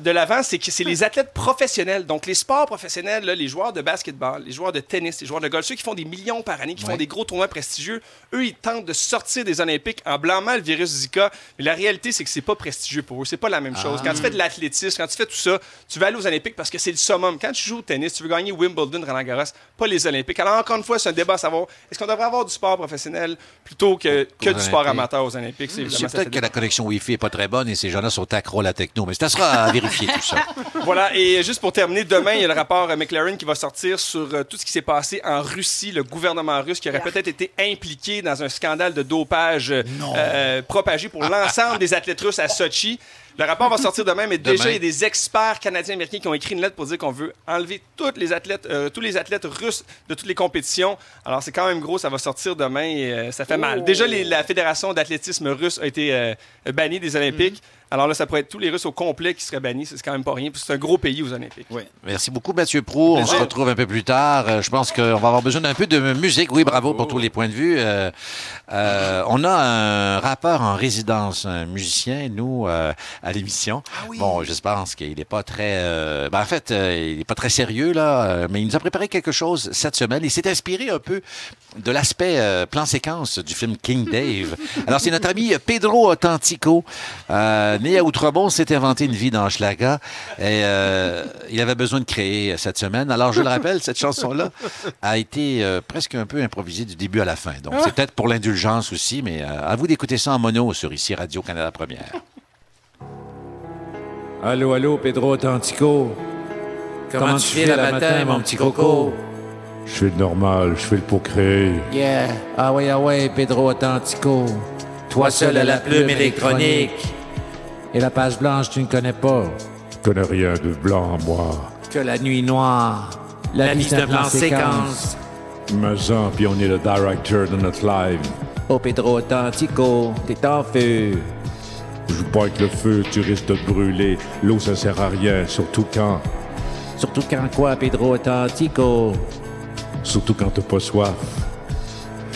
de l'avant, c'est que c'est les athlètes professionnels. Donc, les sports professionnels, là, les joueurs de basketball, les joueurs de tennis, les joueurs de golf, ceux qui font des millions par année, qui font des gros tournois prestigieux, eux, ils tentent de sortir des Olympiques en blâmant le virus Zika. Mais la réalité, c'est que c'est pas prestigieux pour eux. C'est pas la même chose. Quand tu fais de l'athlétisme, quand tu fais tout ça, tu vas aller aux Olympiques parce que c'est le summum. Quand tu joues au tennis, tu veux gagner Wimbledon, Roland Garros, pas les Olympiques. Alors, encore une fois, c'est un débat à savoir est-ce qu'on devrait avoir du sport professionnel plutôt que, que du sport amateur aux Olympiques? C'est peut-être que la connexion Wi-Fi n'est pas très bonne et ces gens-là sont accros à la techno, mais ça sera à vérifier tout ça. *laughs* Voilà, et juste pour terminer, demain, il y a le rapport euh, McLaren qui va sortir sur euh, tout ce qui s'est passé en Russie, le gouvernement russe qui aurait peut-être été impliqué dans un scandale de dopage euh, propagé pour l'ensemble des athlètes russes à Sochi. Le rapport va sortir demain, mais déjà, il y a des experts canadiens et américains qui ont écrit une lettre pour dire qu'on veut enlever toutes les athlètes, euh, tous les athlètes russes de toutes les compétitions. Alors, c'est quand même gros, ça va sortir demain et euh, ça fait mal. Déjà, les- la Fédération d'athlétisme russe a été euh, bannie des Olympiques. Alors là, ça pourrait être tous les Russes au complet qui seraient bannis. C'est quand même pas rien. puis C'est un gros pays aux Olympiques. Merci beaucoup, Mathieu Pro. On se retrouve un peu plus tard. Euh, Je pense qu'on va avoir besoin d'un peu de musique. Oui, bravo pour tous les points de vue. Euh, euh, on a un rappeur en résidence, un musicien, nous, euh, à l'émission. Bon, je pense qu'il n'est pas très... euh, ben, en fait, euh, il n'est pas très sérieux, là, mais il nous a préparé quelque chose cette semaine. Il s'est inspiré un peu de l'aspect euh, plan-séquence du film King Dave. *laughs* Alors, c'est notre ami Pedro Authentico, euh, né à Outremont, s'est inventé une vie dans Schlaga. Et euh, il avait besoin de créer cette semaine. Alors, je le rappelle, cette chanson-là a été euh, presque un peu improvisée du début à la fin. Donc, c'est peut-être pour l'indulgence aussi, mais euh, à vous d'écouter ça en mono sur ici Radio-Canada Première. Allô, allô, Pedro Authentico. Comment, tu fais le matin, mon petit coco? Je fais le normal, je fais le pour créer. Yeah. Ah ouais, ah ouais, Pedro Authentico. Toi seul à la plume électronique. Et la page blanche, tu ne connais pas. Je connais rien de blanc, moi. Que la nuit noire. La, vie, c'est un plan séquence. Mazan, puis on est le directeur de notre live. Oh, Pedro Authentico, t'es en feu. Joue pas avec le feu, tu risques de te brûler. L'eau, ça sert à rien, surtout quand. Surtout quand quoi, Pedro Authentico? Surtout quand t'as pas soif.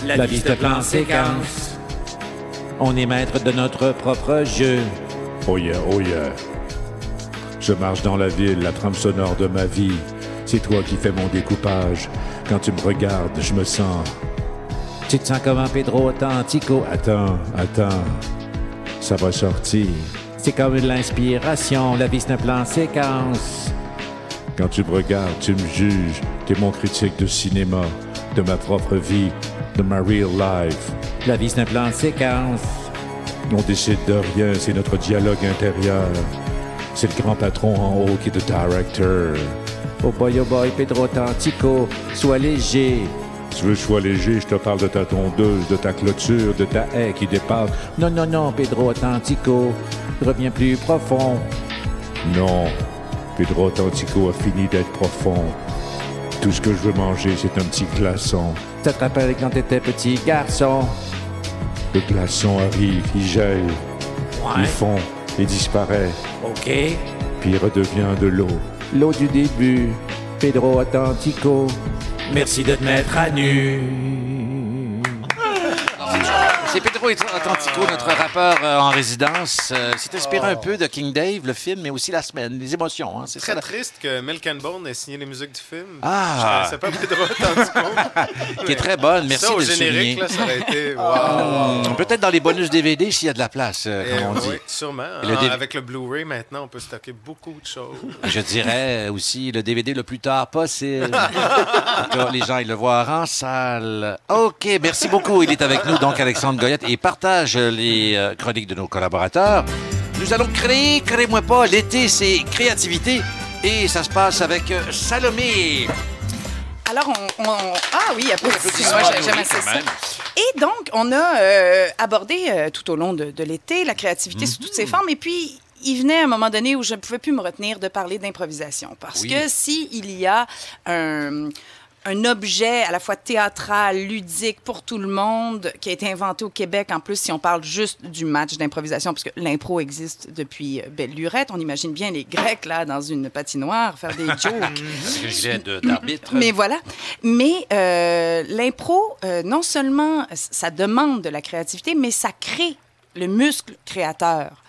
La, vie, c'est un plan séquence. On est maître de notre propre jeu. Oh yeah, oh yeah. Je marche dans la ville, la trame sonore de ma vie. C'est toi qui fais mon découpage. Quand tu me regardes, je me sens. Tu te sens comment, Pedro Authentico? Attends, attends. Ça va sortir. C'est comme de l'inspiration, la vie c'est un plan séquence. Quand tu me regardes, tu me juges. T'es mon critique de cinéma, de ma propre vie, de ma real life. La vie c'est un plan séquence. On décide de rien, c'est notre dialogue intérieur. C'est le grand patron en haut qui est le director. Oh boy, oh boy, Pedro Authentico, sois léger. Tu veux que je sois léger, je te parle de ta tondeuse, de ta clôture, de ta haie qui dépasse. Non, non, non, Pedro Authentico, reviens plus profond. Non, Pedro Authentico a fini d'être profond. Tout ce que je veux manger, c'est un petit glaçon. Ça te rappelle quand t'étais petit garçon? Le glaçon arrive, il gèle, il fond, il disparaît, Ok. puis il redevient de l'eau. L'eau du début, Pedro Authentico. Merci de te mettre à nu. C'est Pedro Atlantico, notre rappeur euh, en résidence. Euh, c'est inspiré un peu de King Dave, le film, mais aussi la semaine, les émotions. hein, c'est Très ça. la- triste que Milk and Bone ait signé les musiques du film. Ah. Je connaissais pas Pedro Atlantico. *laughs* Qui est très bonne, merci ça, au de le générique, souligner. là, ça aurait été... *laughs* wow. Hum, Peut-être dans les bonus DVD s'il y a de la place, euh, Eh comme on dit. oui, sûrement. Et le Ah, dé- Avec le Blu-ray, maintenant, on peut stocker beaucoup de choses. Je dirais aussi le DVD le plus tard possible. *laughs* Tout cas, les gens, ils le voient en salle. OK, merci beaucoup. Il est avec nous, donc, Alexandre Goyette, et partage les euh, chroniques de nos collaborateurs. Nous allons créer, créez-moi pas. L'été, c'est créativité. Et ça se passe avec euh, Salomé. Alors, on, on- Ah oui, applaudissements. J'aime assez ça. Et donc, on a euh, abordé euh, tout au long de, de l'été la créativité sous toutes Mhm. ses formes. Et puis, il venait un moment donné où je ne pouvais plus me retenir de parler d'improvisation. Parce Oui. que si il y a un un objet à la fois théâtral, ludique pour tout le monde, qui a été inventé au Québec. En plus, si on parle juste du match d'improvisation, parce que l'impro existe depuis euh, belle lurette, on imagine bien les Grecs là dans une patinoire faire des *laughs* jokes. D'arbitre. Mais voilà. Mais euh, l'impro, euh, non seulement ça demande de la créativité, mais ça crée le muscle créateur.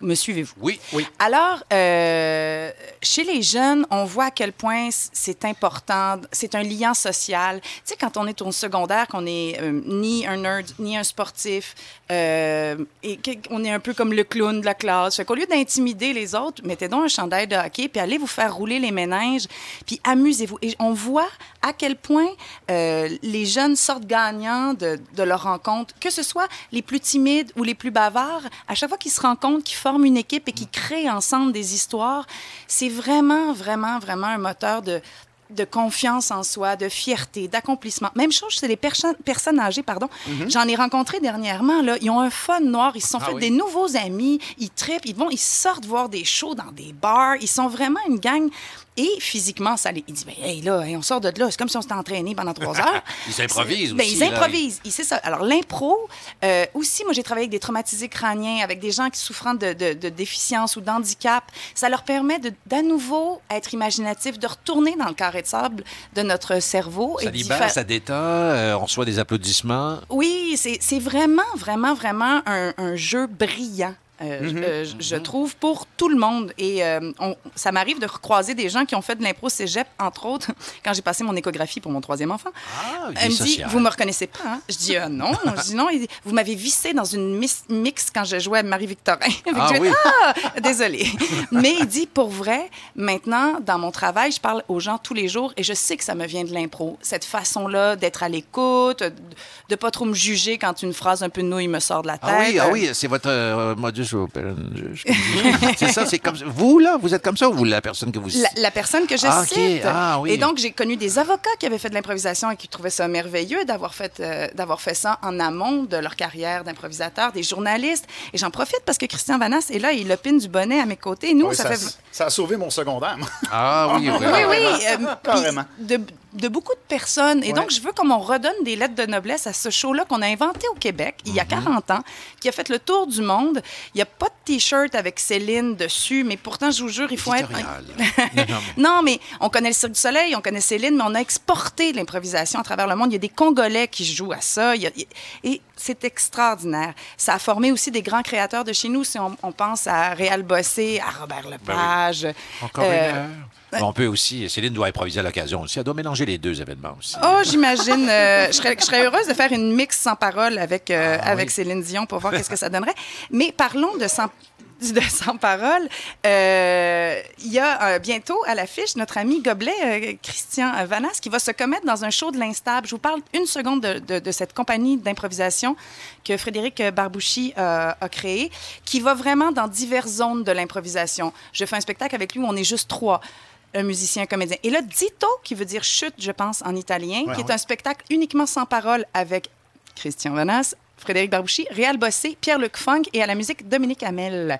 Me suivez-vous? Oui, oui. Alors, euh, chez les jeunes, on voit à quel point c'est important. C'est un lien social. Tu sais, quand on est au secondaire, qu'on est euh, ni un nerd, ni un sportif, euh, et qu'on est un peu comme le clown de la classe. Fait qu'au lieu d'intimider les autres, mettez donc un chandail de hockey, puis allez vous faire rouler les méninges, puis amusez-vous. Et on voit à quel point euh, les jeunes sortent gagnants de, de leur rencontre, que ce soit les plus timides ou les plus bavards. À chaque fois qu'ils se rencontrent, qu'ils forment une équipe et qu'ils créent ensemble des histoires, c'est vraiment, vraiment, vraiment un moteur de de confiance en soi, de fierté, d'accomplissement. Même chose chez les perso- personnes âgées, pardon. J'en ai rencontré dernièrement, là. Ils ont un fun noir. Ils se sont Ah fait oui? des nouveaux amis. Ils trippent. Ils vont, ils sortent voir des shows dans des bars. Ils sont vraiment une gang. Et physiquement, ça les... Il dit, ben, hey, là, hey, on sort de là. C'est comme si on s'était entraîné pendant trois *laughs* heures. Ils improvisent Ben, aussi, ils là. improvisent. Et C'est ça. Alors, l'impro, euh, aussi, moi, j'ai travaillé avec des traumatisés crâniens, avec des gens qui souffrant de, de, de déficience ou d'handicap. Ça leur permet de, d'à nouveau être imaginatifs, de retourner dans le carré de sable de notre cerveau. Ça libère, ça détend, euh, on reçoit des applaudissements. Oui, c'est c'est vraiment, vraiment, vraiment un, un jeu brillant. Euh, Mhm. euh, je- je trouve, pour tout le monde. Et euh, on- ça m'arrive de recroiser des gens qui ont fait de l'impro cégep, entre autres, *laughs* quand j'ai passé mon échographie pour mon troisième enfant. Ah, Elle me dit, vous me reconnaissez pas, hein? Je dis, Ah, non. Je dis, non. Il dit, vous m'avez vissé dans une mis- mix quand je jouais à Marie-Victorin. *laughs* Ah je dis, oui. Ah, désolé. *laughs* Mais il dit, pour vrai, maintenant, dans mon travail, je parle aux gens tous les jours et je sais que ça me vient de l'impro. Cette façon-là d'être à l'écoute, de ne pas trop me juger quand une phrase un peu nouille me sort de la tête. Ah oui, ah oui, c'est votre euh, modus. *laughs* c'est ça, c'est comme vous là, vous êtes comme ça ou vous la personne que vous La, la personne que je Ah, cite. Ah, oui. Et donc, j'ai connu des avocats qui avaient fait de l'improvisation et qui trouvaient ça merveilleux d'avoir fait, euh, d'avoir fait ça en amont de leur carrière d'improvisateur, des journalistes. Et j'en profite parce que Christian Vanas est là, il opine du bonnet à mes côtés. Nous, Oui, ça, ça, fait... ça a sauvé mon secondaire. moi. Ah oui, *laughs* oui. Oui, oui. euh, puis Carrément. de, de beaucoup de personnes. Et Ouais. donc, je veux qu'on redonne des lettres de noblesse à ce show-là qu'on a inventé au Québec il y a 40 ans, qui a fait le tour du monde. Il n'y a pas de T-shirt avec Céline dessus, mais pourtant, je vous jure, il faut être... *laughs* Non, mais- on connaît le Cirque du Soleil, on connaît Céline, mais on a exporté l'improvisation à travers le monde. Il y a des Congolais qui jouent à ça. Il y a- il- et c'est extraordinaire. Ça a formé aussi des grands créateurs de chez nous. Si on, on pense à Réal Bossé, à Robert Lepage. Ben Encore euh, une heure. On peut aussi, Céline doit improviser à l'occasion aussi. Elle doit mélanger les deux événements aussi. Oh, j'imagine. euh, je, serais, je serais heureuse de faire une mix sans parole avec, euh, Ah, avec oui. Céline Dion pour voir qu'est-ce que ça donnerait. Mais parlons de sans, de sans parole. Euh, Il y a bientôt à l'affiche notre ami Gobelet, euh, Christian Vanas, qui va se commettre dans un show de l'Instable. Je vous parle une seconde de, de- de cette compagnie d'improvisation que Frédéric Barbouchi euh, a créée, qui va vraiment dans diverses zones de l'improvisation. Je fais un spectacle avec lui où on est juste trois un musicien, un comédien. Et là, Dito, qui veut dire chute, je pense, en italien, Ouais. qui est un spectacle uniquement sans parole avec Christian Vanas, Frédéric Barbouchi, Réal Bossé, Pierre-Luc Funk et à la musique Dominique Hamel.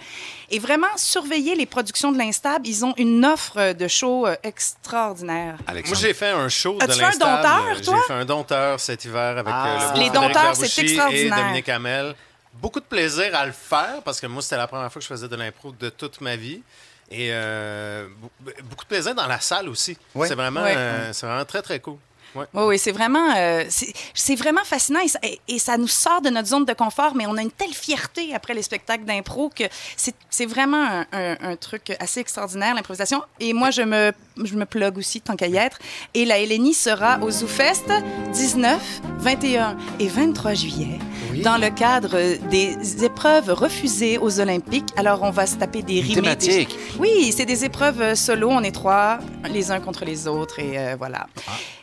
Et vraiment, surveiller les productions de l'Instable. Ils ont une offre de show euh, extraordinaire. Moi, j'ai fait un show de As-tu fait un l'Instable. dompteur, toi? J'ai fait un dompteur cet hiver avec Ah. euh, le Les Frédéric dompteurs, c'est Barbouchi extraordinaire. Et Dominique Hamel. Beaucoup de plaisir à le faire parce que moi, c'était la première fois que je faisais de l'impro de toute ma vie. Et euh, be- beaucoup de plaisir dans la salle aussi. Ouais. C'est vraiment, euh, c'est vraiment très, très cool. Oui, oui, c'est vraiment, euh, c'est- vraiment fascinant et ça, et- et ça nous sort de notre zone de confort, mais on a une telle fierté après les spectacles d'impro que c'est vraiment un, un- un truc assez extraordinaire, l'improvisation. Et moi, je me, je me plug aussi, tant qu'à y être. Et la Hélénie sera au ZooFest 19, 21 et 23 juillet. Dans le cadre des épreuves refusées aux Olympiques. Alors, on va se taper des rimes. thématique. Oui, c'est des épreuves solo. On est trois, les uns contre les autres. Et euh, voilà.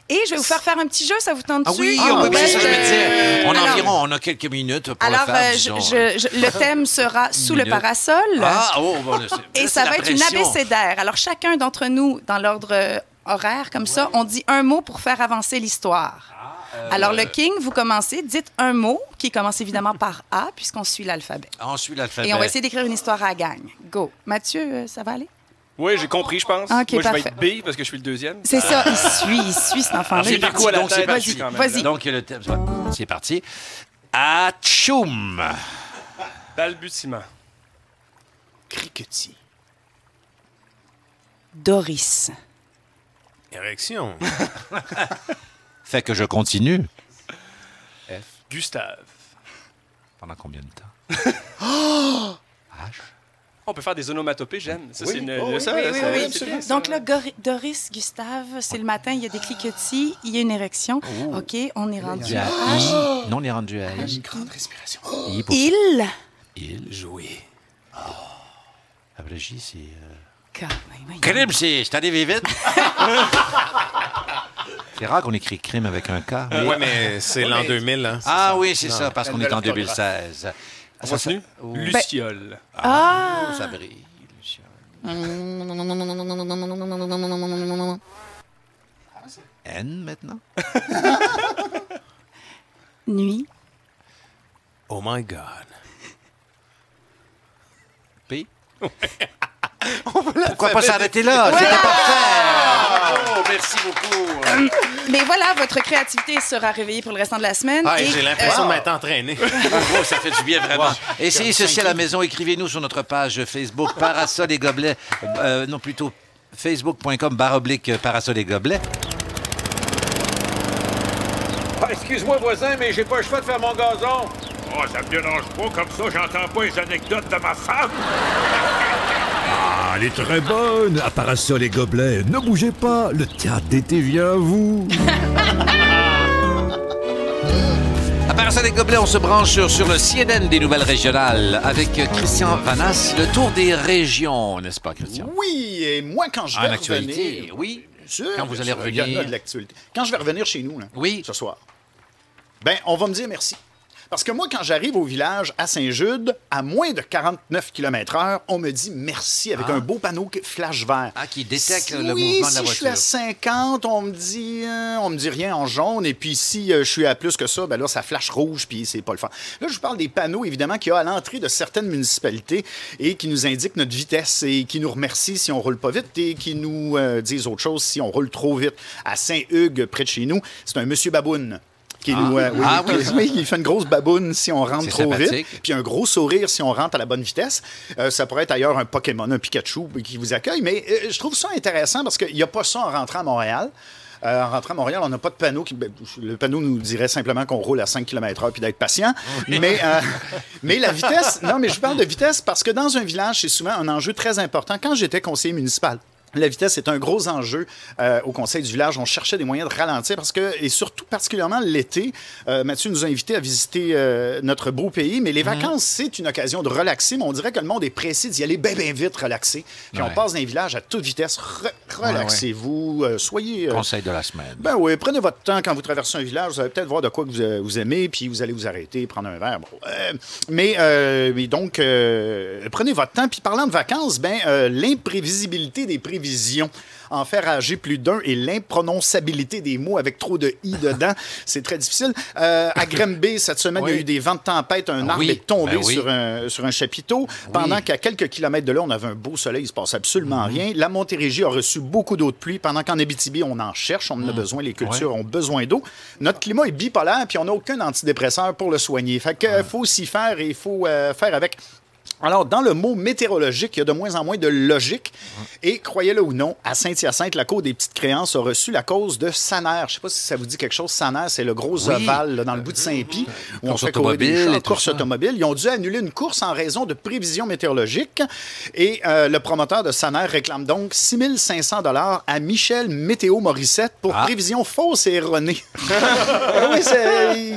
Et je vais vous faire faire un petit jeu, ça vous tente-tu? Ah oui, Ah, oui, oui, c'est ça, je me disais. On a Alors- environ, on a quelques minutes pour Alors, le faire, euh, je- disons. je- je- le thème sera *laughs* Sous le Minute. parasol. Ah, oh, bon, là, c'est- là, Et c'est ça la va être une pression. abécédaire. Alors, chacun d'entre nous, dans l'ordre euh, horaire, comme ça, on dit un mot pour faire avancer l'histoire. euh, Alors, le King, vous commencez, dites un mot qui commence évidemment par A, puisqu'on suit l'alphabet. Ah, On suit l'alphabet. Et on va essayer d'écrire une histoire à la gang. Go. Mathieu, euh, ça va aller? Oui, j'ai compris, je pense. Moi, je vais être B parce que je suis le deuxième. C'est ça, il suit, il suit cet enfant-là. J'ai des coups à la Donc, tête même. Vas-y. Donc, le thème, c'est parti. Atchoum. Balbutiement. Criquetis. Doris. Érection. *laughs* Fait que je continue. F. Gustave. Pendant combien de temps? *laughs* On peut faire des onomatopées, j'aime. Ça, Oui. c'est une. Oh, oui, ça, oui, oui, oui, bien. Donc là, Doris, Gustave, c'est le matin, il y a des cliquetis, il y a une érection. OK, on est rendu Du à H. Non, on est rendu à. Une grande respiration. Il. il. Jouer. Après J, c'est. euh, Crime, c'est. C'est allé vite. *laughs* c'est rare qu'on écrit crime avec un K. mais- Ouais, mais c'est l'an 2000. Hein. Ah oui, c'est ça, parce qu'on est en nouvelle 2016. On Ça, ça- Luciole. Ah! ça brille. Luciole. N maintenant? *laughs* Nuit. Oh my God. P? *laughs* Pourquoi pas s'arrêter là? C'était parfait! Bravo, merci beaucoup. Mais voilà, votre créativité sera réveillée pour le restant de la semaine. Ah, et, J'ai l'impression euh, de m'être entraîné. *laughs* Oh, ça fait du bien vraiment. Essayez ceci à la maison. Écrivez-nous sur notre page Facebook *laughs* Parasol et Gobelets. Euh, non, plutôt facebook.com barre oblique Parasol et Gobelets. Ah, excuse-moi, voisin, mais j'ai pas le choix de faire mon gazon. Oh, ça me dérange pas, comme ça, j'entends pas les anecdotes de ma femme. Ah, elle est très bonne. À parasol et gobelets, ne bougez pas. Le théâtre d'été vient à vous. *laughs* À Parasol et Gobelets, on se branche sur, sur le CNN des nouvelles régionales avec Christian Vanas. Le tour des régions, n'est-ce pas, Christian? Oui, et moi, quand je En vais actualité, revenir... oui. Sûr, Quand vous allez sûr, il y en a revenir. de l'actualité. Quand je vais revenir chez nous, là, Oui. ce soir, ben, on va me dire merci. Parce que moi, quand j'arrive au village à Saint-Jude, à moins de 49 km/h, on me dit merci avec Ah. un beau panneau qui- flash vert. Ah, qui détecte Si- le oui, mouvement de la si je suis à voiture. 50, on me dit euh, on me dit rien en jaune et puis si euh, je suis à plus que ça, ben là ça flash rouge puis c'est pas le fun. Là, je vous parle des panneaux évidemment qu'il y a à l'entrée de certaines municipalités et qui nous indiquent notre vitesse et qui nous remercient si on roule pas vite et qui nous euh, disent autre chose si on roule trop vite. À Saint-Hugues, près de chez nous, c'est un monsieur baboune qui Ah. nous euh, oui, Ah oui. oui, il fait une grosse baboune si on rentre trop vite puis un gros sourire si on rentre à la bonne vitesse. Euh, ça pourrait être ailleurs un Pokémon, un Pikachu qui vous accueille, mais euh, je trouve ça intéressant parce qu'il n'y a pas ça en rentrant à Montréal. Euh, en rentrant à Montréal, on n'a pas de panneau. Qui, ben, le panneau nous dirait simplement qu'on roule à 5 km/h puis d'être patient. Mais, euh, *laughs* mais la vitesse, non, mais je parle de vitesse parce que dans un village, c'est souvent un enjeu très important. Quand j'étais conseiller municipal, la vitesse est un gros enjeu euh, au conseil du village. On cherchait des moyens de ralentir parce que, et surtout particulièrement l'été, euh, Mathieu nous a invités à visiter euh, notre beau pays, mais les vacances, c'est une occasion de relaxer, mais on dirait que le monde est pressé d'y aller bien, bien vite relaxer. Puis on passe dans les villages à toute vitesse. Re- relaxez-vous, euh, soyez... Conseil de la semaine. ben oui, prenez votre temps quand vous traversez un village. Vous allez peut-être voir de quoi que vous, vous aimez, puis vous allez vous arrêter, prendre un verre. Bon, mais, mais donc, prenez votre temps. Puis parlant de vacances, ben, l'imprévisibilité des prévisions en faire âger plus d'un et l'imprononçabilité des mots avec trop de i dedans, *laughs* c'est très difficile. Euh, à Granby, cette semaine, il y a eu des vents de tempête. Un Ah arbre oui, est tombé ben oui. sur, un, sur un chapiteau. Pendant qu'à quelques kilomètres de là, on avait un beau soleil, il se passe absolument Mhm. rien. La Montérégie a reçu beaucoup d'eau de pluie, pendant qu'en Abitibi, on en cherche, on en a besoin, les cultures ont besoin d'eau. Notre climat est bipolaire, puis on n'a aucun antidépresseur pour le soigner. Fait euh, faut s'y faire et il faut euh, faire avec. Alors, dans le mot météorologique, il y a de moins en moins de logique. Et croyez-le ou non, à Saint-Hyacinthe, la Cour des petites créances a reçu la cause de Saner. Je ne sais pas si ça vous dit quelque chose. Saner, c'est le gros Oui. ovale là, dans le bout de Saint-Pie. où on Course fait courir des chars. Ils ont dû annuler une course en raison de prévisions météorologiques. Et euh, le promoteur de Saner réclame donc 6500 dollars à Michel Météo Morissette pour Ah. prévisions fausses et erronées. *laughs* Oui,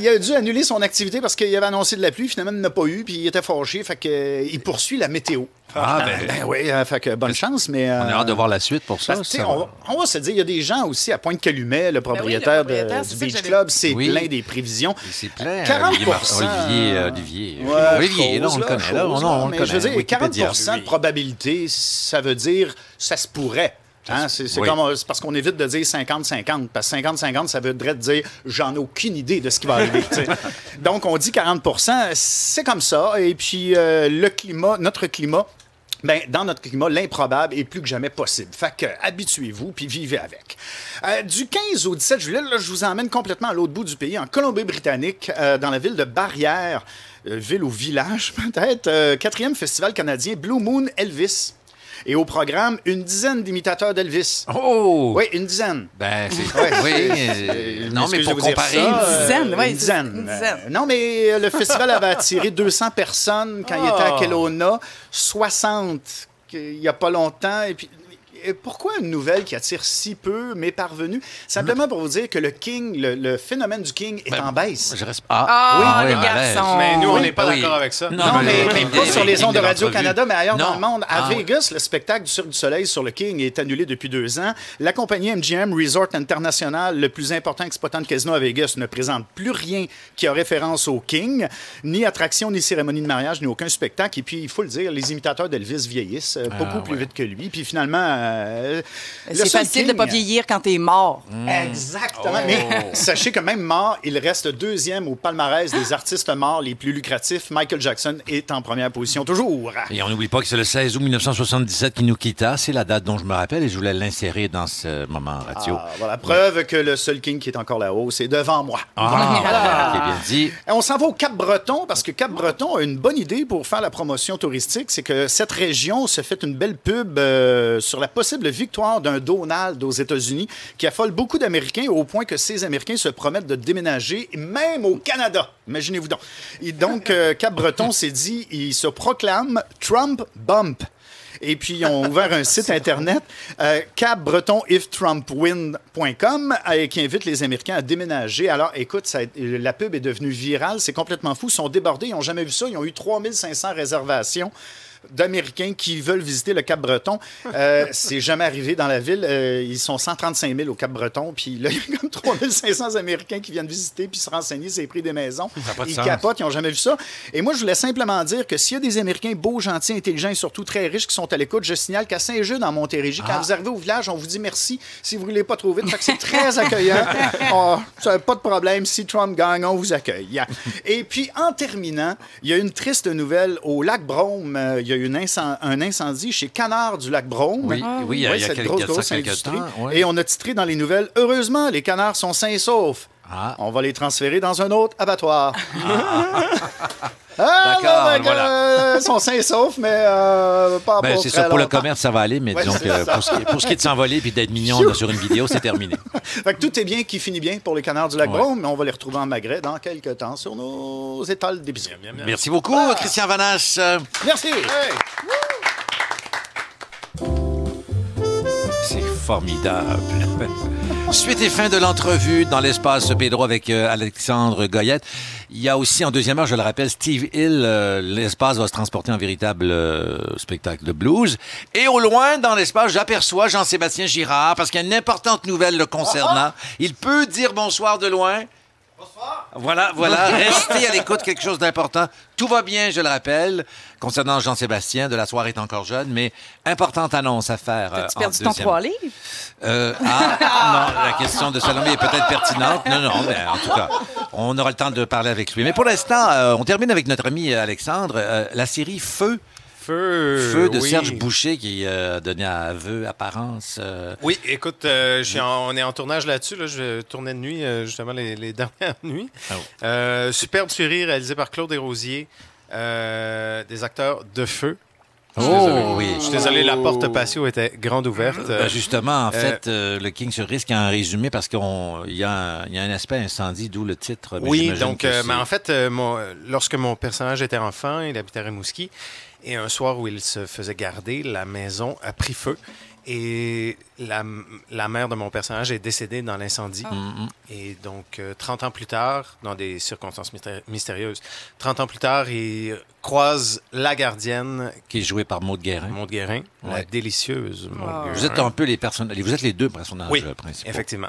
il a dû annuler son activité parce qu'il avait annoncé de la pluie. Finalement, il n'a pas eu, puis il était fâché. Fait que, euh, il poursuit la météo. Ah, ben. Ben oui, euh, fait que bonne chance, mais... On a hâte de voir la suite pour ça. ça on, va. va- on va se dire, il y a des gens aussi à Pointe-Calumet, le propriétaire, de- Ben propriétaire, c'est du Beach Club, c'est Oui. plein des prévisions. C'est plein. 40 Olivier, Olivier, euh, Olivier. Ouais, Olivier, là, on chose, le connaît. Là, chose, on, le connaît. je veux dire, Wikipédia. 40% de probabilité, ça veut dire ça se pourrait. Hein, c'est oui. parce qu'on évite de dire 50-50, parce que 50-50, ça voudrait dire j'en ai aucune idée de ce qui va arriver. *laughs* Donc, on dit 40 c'est comme ça. Et puis, euh, le climat, notre climat, ben, dans notre climat, l'improbable est plus que jamais possible. Fait que, habituez-vous puis vivez avec. Euh, du 15 au 17 juillet, là, je vous emmène complètement à l'autre bout du pays, en Colombie-Britannique, euh, dans la ville de Barrière, euh, ville ou village *laughs* peut-être, quatrième festival canadien Blue Moon Elvis. Et au programme, une dizaine d'imitateurs d'Elvis. Oh! Oui, une dizaine. Ben, c'est. Ouais, *laughs* oui. euh, c'est- non, mais pour comparer. ça, Une euh, dizaine, oui, une dizaine. une dizaine. Euh, Non, mais euh, le festival avait attiré *laughs* 200 personnes quand il était à Ah. Kelowna, 60 qu'il n'y a pas longtemps. Et puis, pourquoi une nouvelle qui attire si peu m'est parvenue? Simplement pour vous dire que le King, le, le phénomène du King est Ben, en baisse. Je reste. Ah, Ah, oui, les oui, malaise. garçons. Mais nous, on n'est pas oui. d'accord avec ça. Non, mais, mais pas sur les ondes de Radio-Canada, mais ailleurs dans le monde. À Ah, oui. Vegas, le spectacle du Cirque du Soleil sur le King est annulé depuis deux ans. La compagnie MGM Resort International, le plus important exploitant de casino à Vegas, ne présente plus rien qui a référence au King, ni attraction, ni cérémonie de mariage, ni aucun spectacle. Et puis, il faut le dire, les imitateurs d'Elvis vieillissent euh, beaucoup plus ouais. vite que lui. Puis finalement, euh, C'est facile de King- pas vieillir quand t'es mort. Exactement. Mais sachez que même mort, il reste deuxième au palmarès des artistes morts les plus lucratifs. Michael Jackson est en première position toujours. Et on n'oublie pas que c'est le 16 août 1977 qui nous quitta. C'est la date dont je me rappelle et je voulais l'insérer dans ce moment radio. Ah, voilà, preuve que le seul King qui est encore là-haut, c'est devant moi. Ah, Voilà. ok, bien dit. On s'en va au Cap-Breton parce que Cap-Breton a une bonne idée pour faire la promotion touristique. C'est que cette région se fait une belle pub euh, sur la possible victoire d'un Donald aux États-Unis qui affole beaucoup d'Américains au point que ces Américains se promettent de déménager même au Canada. Imaginez-vous donc. Et donc, euh, *laughs* Cap-Breton s'est dit, il se proclame Trump Bump. Et puis, ils ont ouvert un *laughs* site Internet, euh, capbretonifTrumpWin.com, euh, qui invite les Américains à déménager. Alors, écoute, ça la pub est devenue virale. C'est complètement fou. Ils sont débordés. Ils n'ont jamais vu ça. Ils ont eu 3500 réservations d'Américains qui veulent visiter le Cap-Breton. Euh, *laughs* c'est jamais arrivé dans la ville. Euh, ils sont 135 000 au Cap-Breton. Puis là, il y a comme 3500 Américains qui viennent visiter puis se renseigner sur les prix des maisons. Ils sens. capotent, ils n'ont jamais vu ça. Et moi, je voulais simplement dire que s'il y a des Américains beaux, gentils, intelligents et surtout très riches qui sont à l'écoute, je signale qu'à Saint-Jean, en Montérégie, quand Ah. vous arrivez au village, on vous dit merci si vous ne voulez pas trop vite. Fait que c'est très accueillant. *laughs* Oh, ça, pas de problème. Si Trump gagne, on vous accueille. *laughs* Et puis, en terminant, il y a une triste nouvelle au lac Brome. Euh, y a eu un incendie chez Canard du lac Brome. Oui, oui, il y a- il y a cette grosse, il industrie. temps. Et on a titré dans les nouvelles Heureusement, les canards sont sains et saufs. Ah. On va les transférer dans un autre abattoir. Ah, *laughs* *laughs* D'accord, non, ben, voilà. euh, Ils sont sains et saufs, mais euh, pas Ben, pour c'est ça, pour le commerce, ça va aller, mais Ouais, disons que pour ce, qui, pour ce qui est de s'envoler puis d'être mignon là, sur une vidéo, c'est terminé. *laughs* Fait que tout est bien qui finit bien pour les canards du lac Ouais. Mais on va les retrouver en magret dans quelques temps sur nos étals d'épicerie. Merci beaucoup, Christian Vanasse. Euh, Merci. C'est formidable. Suite et fin de l'entrevue dans l'espace Pedro avec euh, Alexandre Goyette. Il y a aussi en deuxième heure, je le rappelle, Steve Hill. euh, l'espace va se transporter en véritable euh, spectacle de blues. Et au loin, dans l'espace, j'aperçois Jean-Sébastien Girard parce qu'il y a une importante nouvelle le concernant. Il peut dire bonsoir de loin. Voilà, voilà. *laughs* Restez à l'écoute, quelque chose d'important. Tout va bien, je le rappelle, concernant Jean-Sébastien. De la soirée est encore jeune, mais importante annonce à faire. euh, T'as-tu perdu ton deuxième- trois livres? Euh, ah, *laughs* non, la question de Salomé est peut-être pertinente. Non, non, mais en tout cas, on aura le temps de parler avec lui. Mais pour l'instant, euh, on termine avec notre ami Alexandre. Euh, la série Feu. Feu. Feu de oui. Serge Boucher qui euh, a donné à aveu, apparence. euh, Oui, écoute, euh, je suis en- on est en tournage là-dessus. Là, je tournais de nuit, euh, justement, les, les *laughs* dernières nuits. Ah Euh, superbe série réalisée par Claude Desrosiers. Euh, des acteurs de feu. Je Oh, suis désolé. oui. Je suis désolé, la porte patio était grande ouverte. Ben, justement, en Euh, fait, euh, le King se risque à en résumer parce qu'il y, a un- il y a un aspect incendie, d'où le titre. mais Oui, donc, euh, mais en fait, mon- lorsque mon personnage était enfant, il habitait à Rimouski, et un soir où il se faisait garder, la maison a pris feu. Et la, la mère de mon personnage est décédée dans l'incendie. Mhm. Et donc, euh, 30 ans plus tard, dans des circonstances mysté- mystérieuses, 30 ans plus tard, il croise la gardienne. Qui est jouée par Maud Guérin. Maud Guérin, la délicieuse Maud Guérin. Vous êtes un peu les personnages. Vous êtes les deux personnages Oui, euh, principaux. effectivement.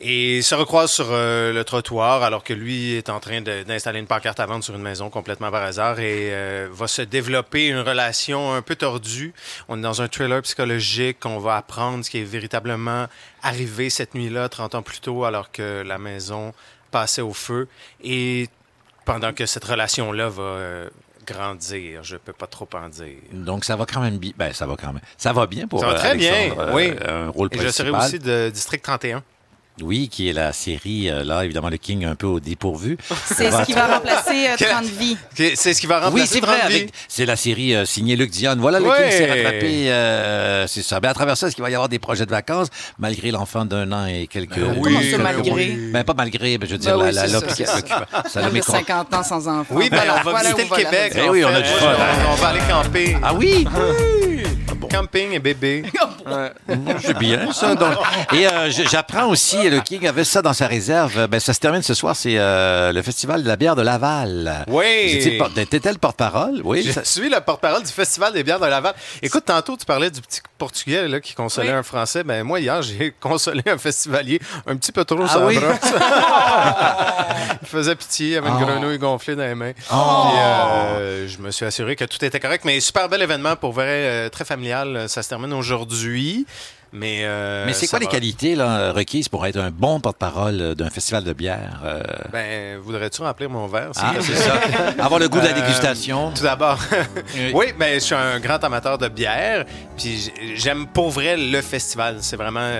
Et se recroisent sur euh, le trottoir alors que lui est en train d'installer une pancarte à vendre sur une maison complètement par hasard et euh, va se développer une relation un peu tordue. On est dans un thriller psychologique. On va apprendre ce qui est véritablement arrivé cette nuit-là, 30 ans plus tôt, alors que la maison passait au feu. Et pendant que cette relation-là va euh, grandir, je peux pas trop en dire. Donc, ça va quand même bien. Ben, ça va quand même. Ça va bien pour Ça va très bien, euh, oui. Un rôle Et je serai aussi de District 31. Oui, qui est la série, euh, là, évidemment, le King un peu au dépourvu. C'est ce qui va remplacer euh, 30 vies. C'est ce qui va remplacer Oui, c'est vrai. 30 vies. avec- C'est la série euh, signée Luc Dion. Voilà, le Ouais. King s'est rattrapé. euh, c'est ça. Ben, à travers ça, est-ce qu'il va y avoir des projets de vacances, malgré l'enfant d'un an et quelques. Ben oui, Comment ça, malgré? Ben, pas malgré, ben, je veux dire, Ben la, oui, la, c'est ça, ça. *laughs* met j'ai con- 50 ans sans enfant. Oui, ben, Voilà, on va voilà visiter le va la Québec. Eh oui, on a du fun. On, on va aller camper. Ah oui? Camping et bébé. *laughs* C'est bien ça. Et j'apprends aussi, le King avait ça dans sa réserve. Ben, ça se termine ce soir, c'est euh, le Festival de la bière de Laval. Oui. T'étais le porte-parole? Oui. Je ça- *laughs* suis le porte-parole du Festival des bières de Laval. Écoute, tantôt, tu parlais du petit Portugais là, qui consolait Oui. un Français. Ben, moi, hier, j'ai *laughs* consolé un festivalier un petit peu trop Ah la oui? *laughs* Il faisait pitié, il avait une Oh. grenouille gonflée dans les mains. Oh. Puis, euh, je me suis assuré que tout était correct. Mais super bel événement, pour vrai, euh, très familial. Ça se termine aujourd'hui. Mais, euh, Mais c'est quoi les qualités là, requises pour être un bon porte-parole euh, d'un festival de bière? euh? Ben, voudrais-tu remplir mon verre? Ah, c'est ça. Avoir le goût de la Euh, dégustation. Tout d'abord. *laughs* Oui. ben, je suis un grand amateur de bière. Puis j'aime pour vrai le festival. C'est vraiment.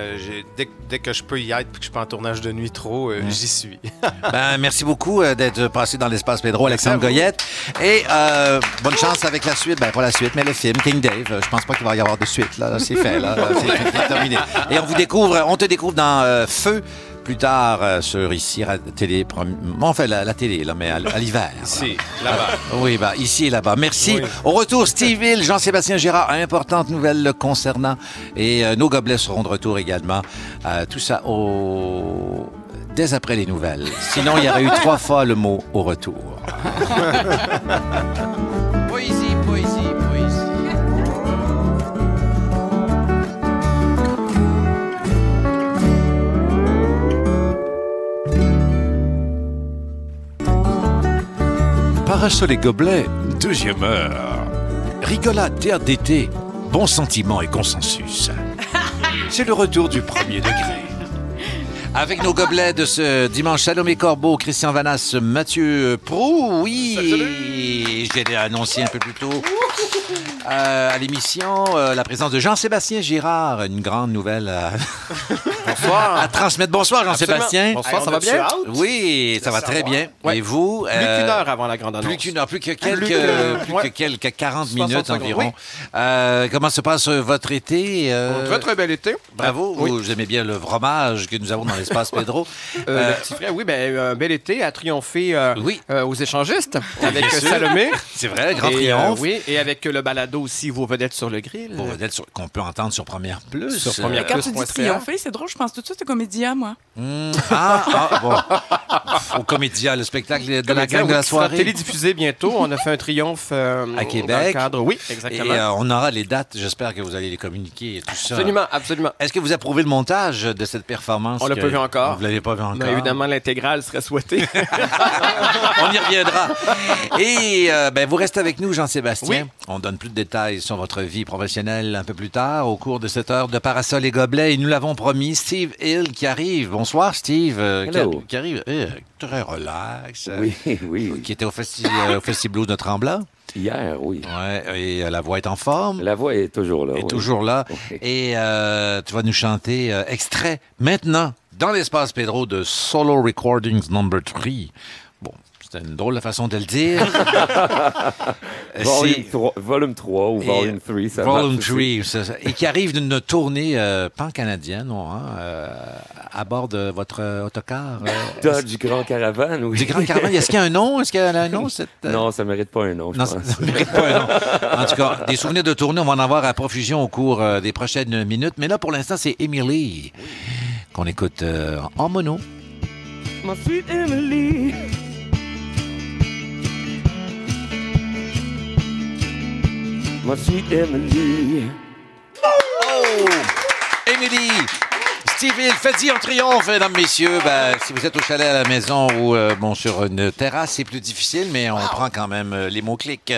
dès, dès que je peux y être puis que je suis pas en tournage de nuit trop, j'y suis. *laughs* Ben, merci beaucoup d'être passé dans l'espace Pedro, Alexandre. Goyette. Et euh, bonne chance avec la suite. Ben, pas la suite, mais le film King Dave. Je pense pas qu'il va y avoir de suite. Là, Là, c'est fait. Là, *laughs* c'est c'est terminé. Et on vous découvre, on te découvre dans euh, Feu. Plus tard, euh, sur ici, ra- télé, fait la, la télé, là, mais à, l'hiver. Ici, là-bas. Oui, bah, ici et là-bas. Merci. Oui. Au retour, Steve Hill, Jean-Sébastien Gérard, importante nouvelle le concernant. Et euh, nos gobelets seront de retour également. Euh, tout ça au... dès après les nouvelles. Sinon, il y aurait eu trois fois le mot au retour. *laughs* Parasol et gobelets, deuxième heure. Rigolade, théâtre d'été, bon sentiment et consensus. *laughs* C'est le retour du premier degré. Avec nos gobelets de ce dimanche, Salomé Corbeau, Christian Vanas, Mathieu Prou, oui, je l'ai annoncé un peu plus tôt *laughs* euh, à l'émission, euh, la présence de Jean-Sébastien Girard, une grande nouvelle à, *laughs* Bonsoir. à transmettre. Bonsoir Jean-Sébastien. Bonsoir, ça va bien? Oui, ça va très bien. Ouais. Et vous? Plus euh, qu'une heure avant la grande annonce. plus qu'une heure, plus que quelques, Plus que- plus ouais. que quelques 40 60 minutes secondes. environ. Euh, comment se passe euh, votre été? euh, Votre bel été. Bravo, Oui. vous aimez bien le fromage que nous avons dans l'espace *laughs* Pedro. Euh, Euh, le petit frère, oui, ben, un bel été a triomphé euh, Oui. euh, aux échangistes avec euh, sûr. Salomé. C'est vrai, grand Et, triomphe. euh, oui, et avec le balado aussi, vos vedettes sur le grill. Pour vedette sur- qu'on peut entendre sur Première Plus. Sur Première Euh, Quand tu dis triompher, c'est drôle, je pense tout de suite au comédien, moi. hmm, ah, ah, bon. Au Comédia, le spectacle de la Comédien, gang de oui, la qui sera soirée. télédiffusé bientôt. On a fait un triomphe euh, À dans Québec. le cadre. Oui, Et exactement. euh, on aura les dates. J'espère que vous allez les communiquer et tout ça. absolument, absolument. Est-ce que vous approuvez le montage de cette performance? On l'a pas vu encore. Vous l'avez pas vu encore? Mais évidemment, l'intégrale serait souhaitée. *laughs* On y reviendra. Et euh, ben, vous restez avec nous, Jean-Sébastien. Oui. On donne plus de détails sur votre vie professionnelle un peu plus tard, au cours de cette heure de Parasol et Gobelets. Et nous l'avons promis, Steve Hill qui arrive. Bonsoir, Steve. euh, qui, Hello. qui arrive euh, très relax. euh, Oui, oui. Qui était au, festi au Festi Blues de Tremblant. Hier, oui. Ouais, et la voix est en forme. La voix est toujours là. est oui. toujours là. Et euh, tu vas nous chanter euh, extrait maintenant dans l'espace Pedro de Solo Recordings Number 3. C'est une drôle de façon de le dire. *laughs* volume, 3, volume 3 ou Volume 3, ça Volume marche aussi. 3, c'est ça. et qui arrive d'une tournée euh, pan-canadienne, non, hein, euh, à bord de votre euh, autocar. euh, *laughs* Dodge Grand Caravane, oui. Du Grand Caravane. Est-ce qu'il y a un nom? Est-ce qu'il y a un nom? Cette, euh, Non, ça mérite pas un nom, je Non, pense. ça ne mérite pas un nom. En tout cas, des souvenirs de tournée, on va en avoir à profusion au cours euh, des prochaines minutes. Mais là, pour l'instant, c'est Emily qu'on écoute euh, en mono. My sweet Emily. My sweet Emily. Oh! Émilie! Steve faites-y en triomphe, mesdames, messieurs. Ben, si vous êtes au chalet à la maison ou euh, bon, sur une terrasse, c'est plus difficile, mais on prend quand même euh, les mots-clics.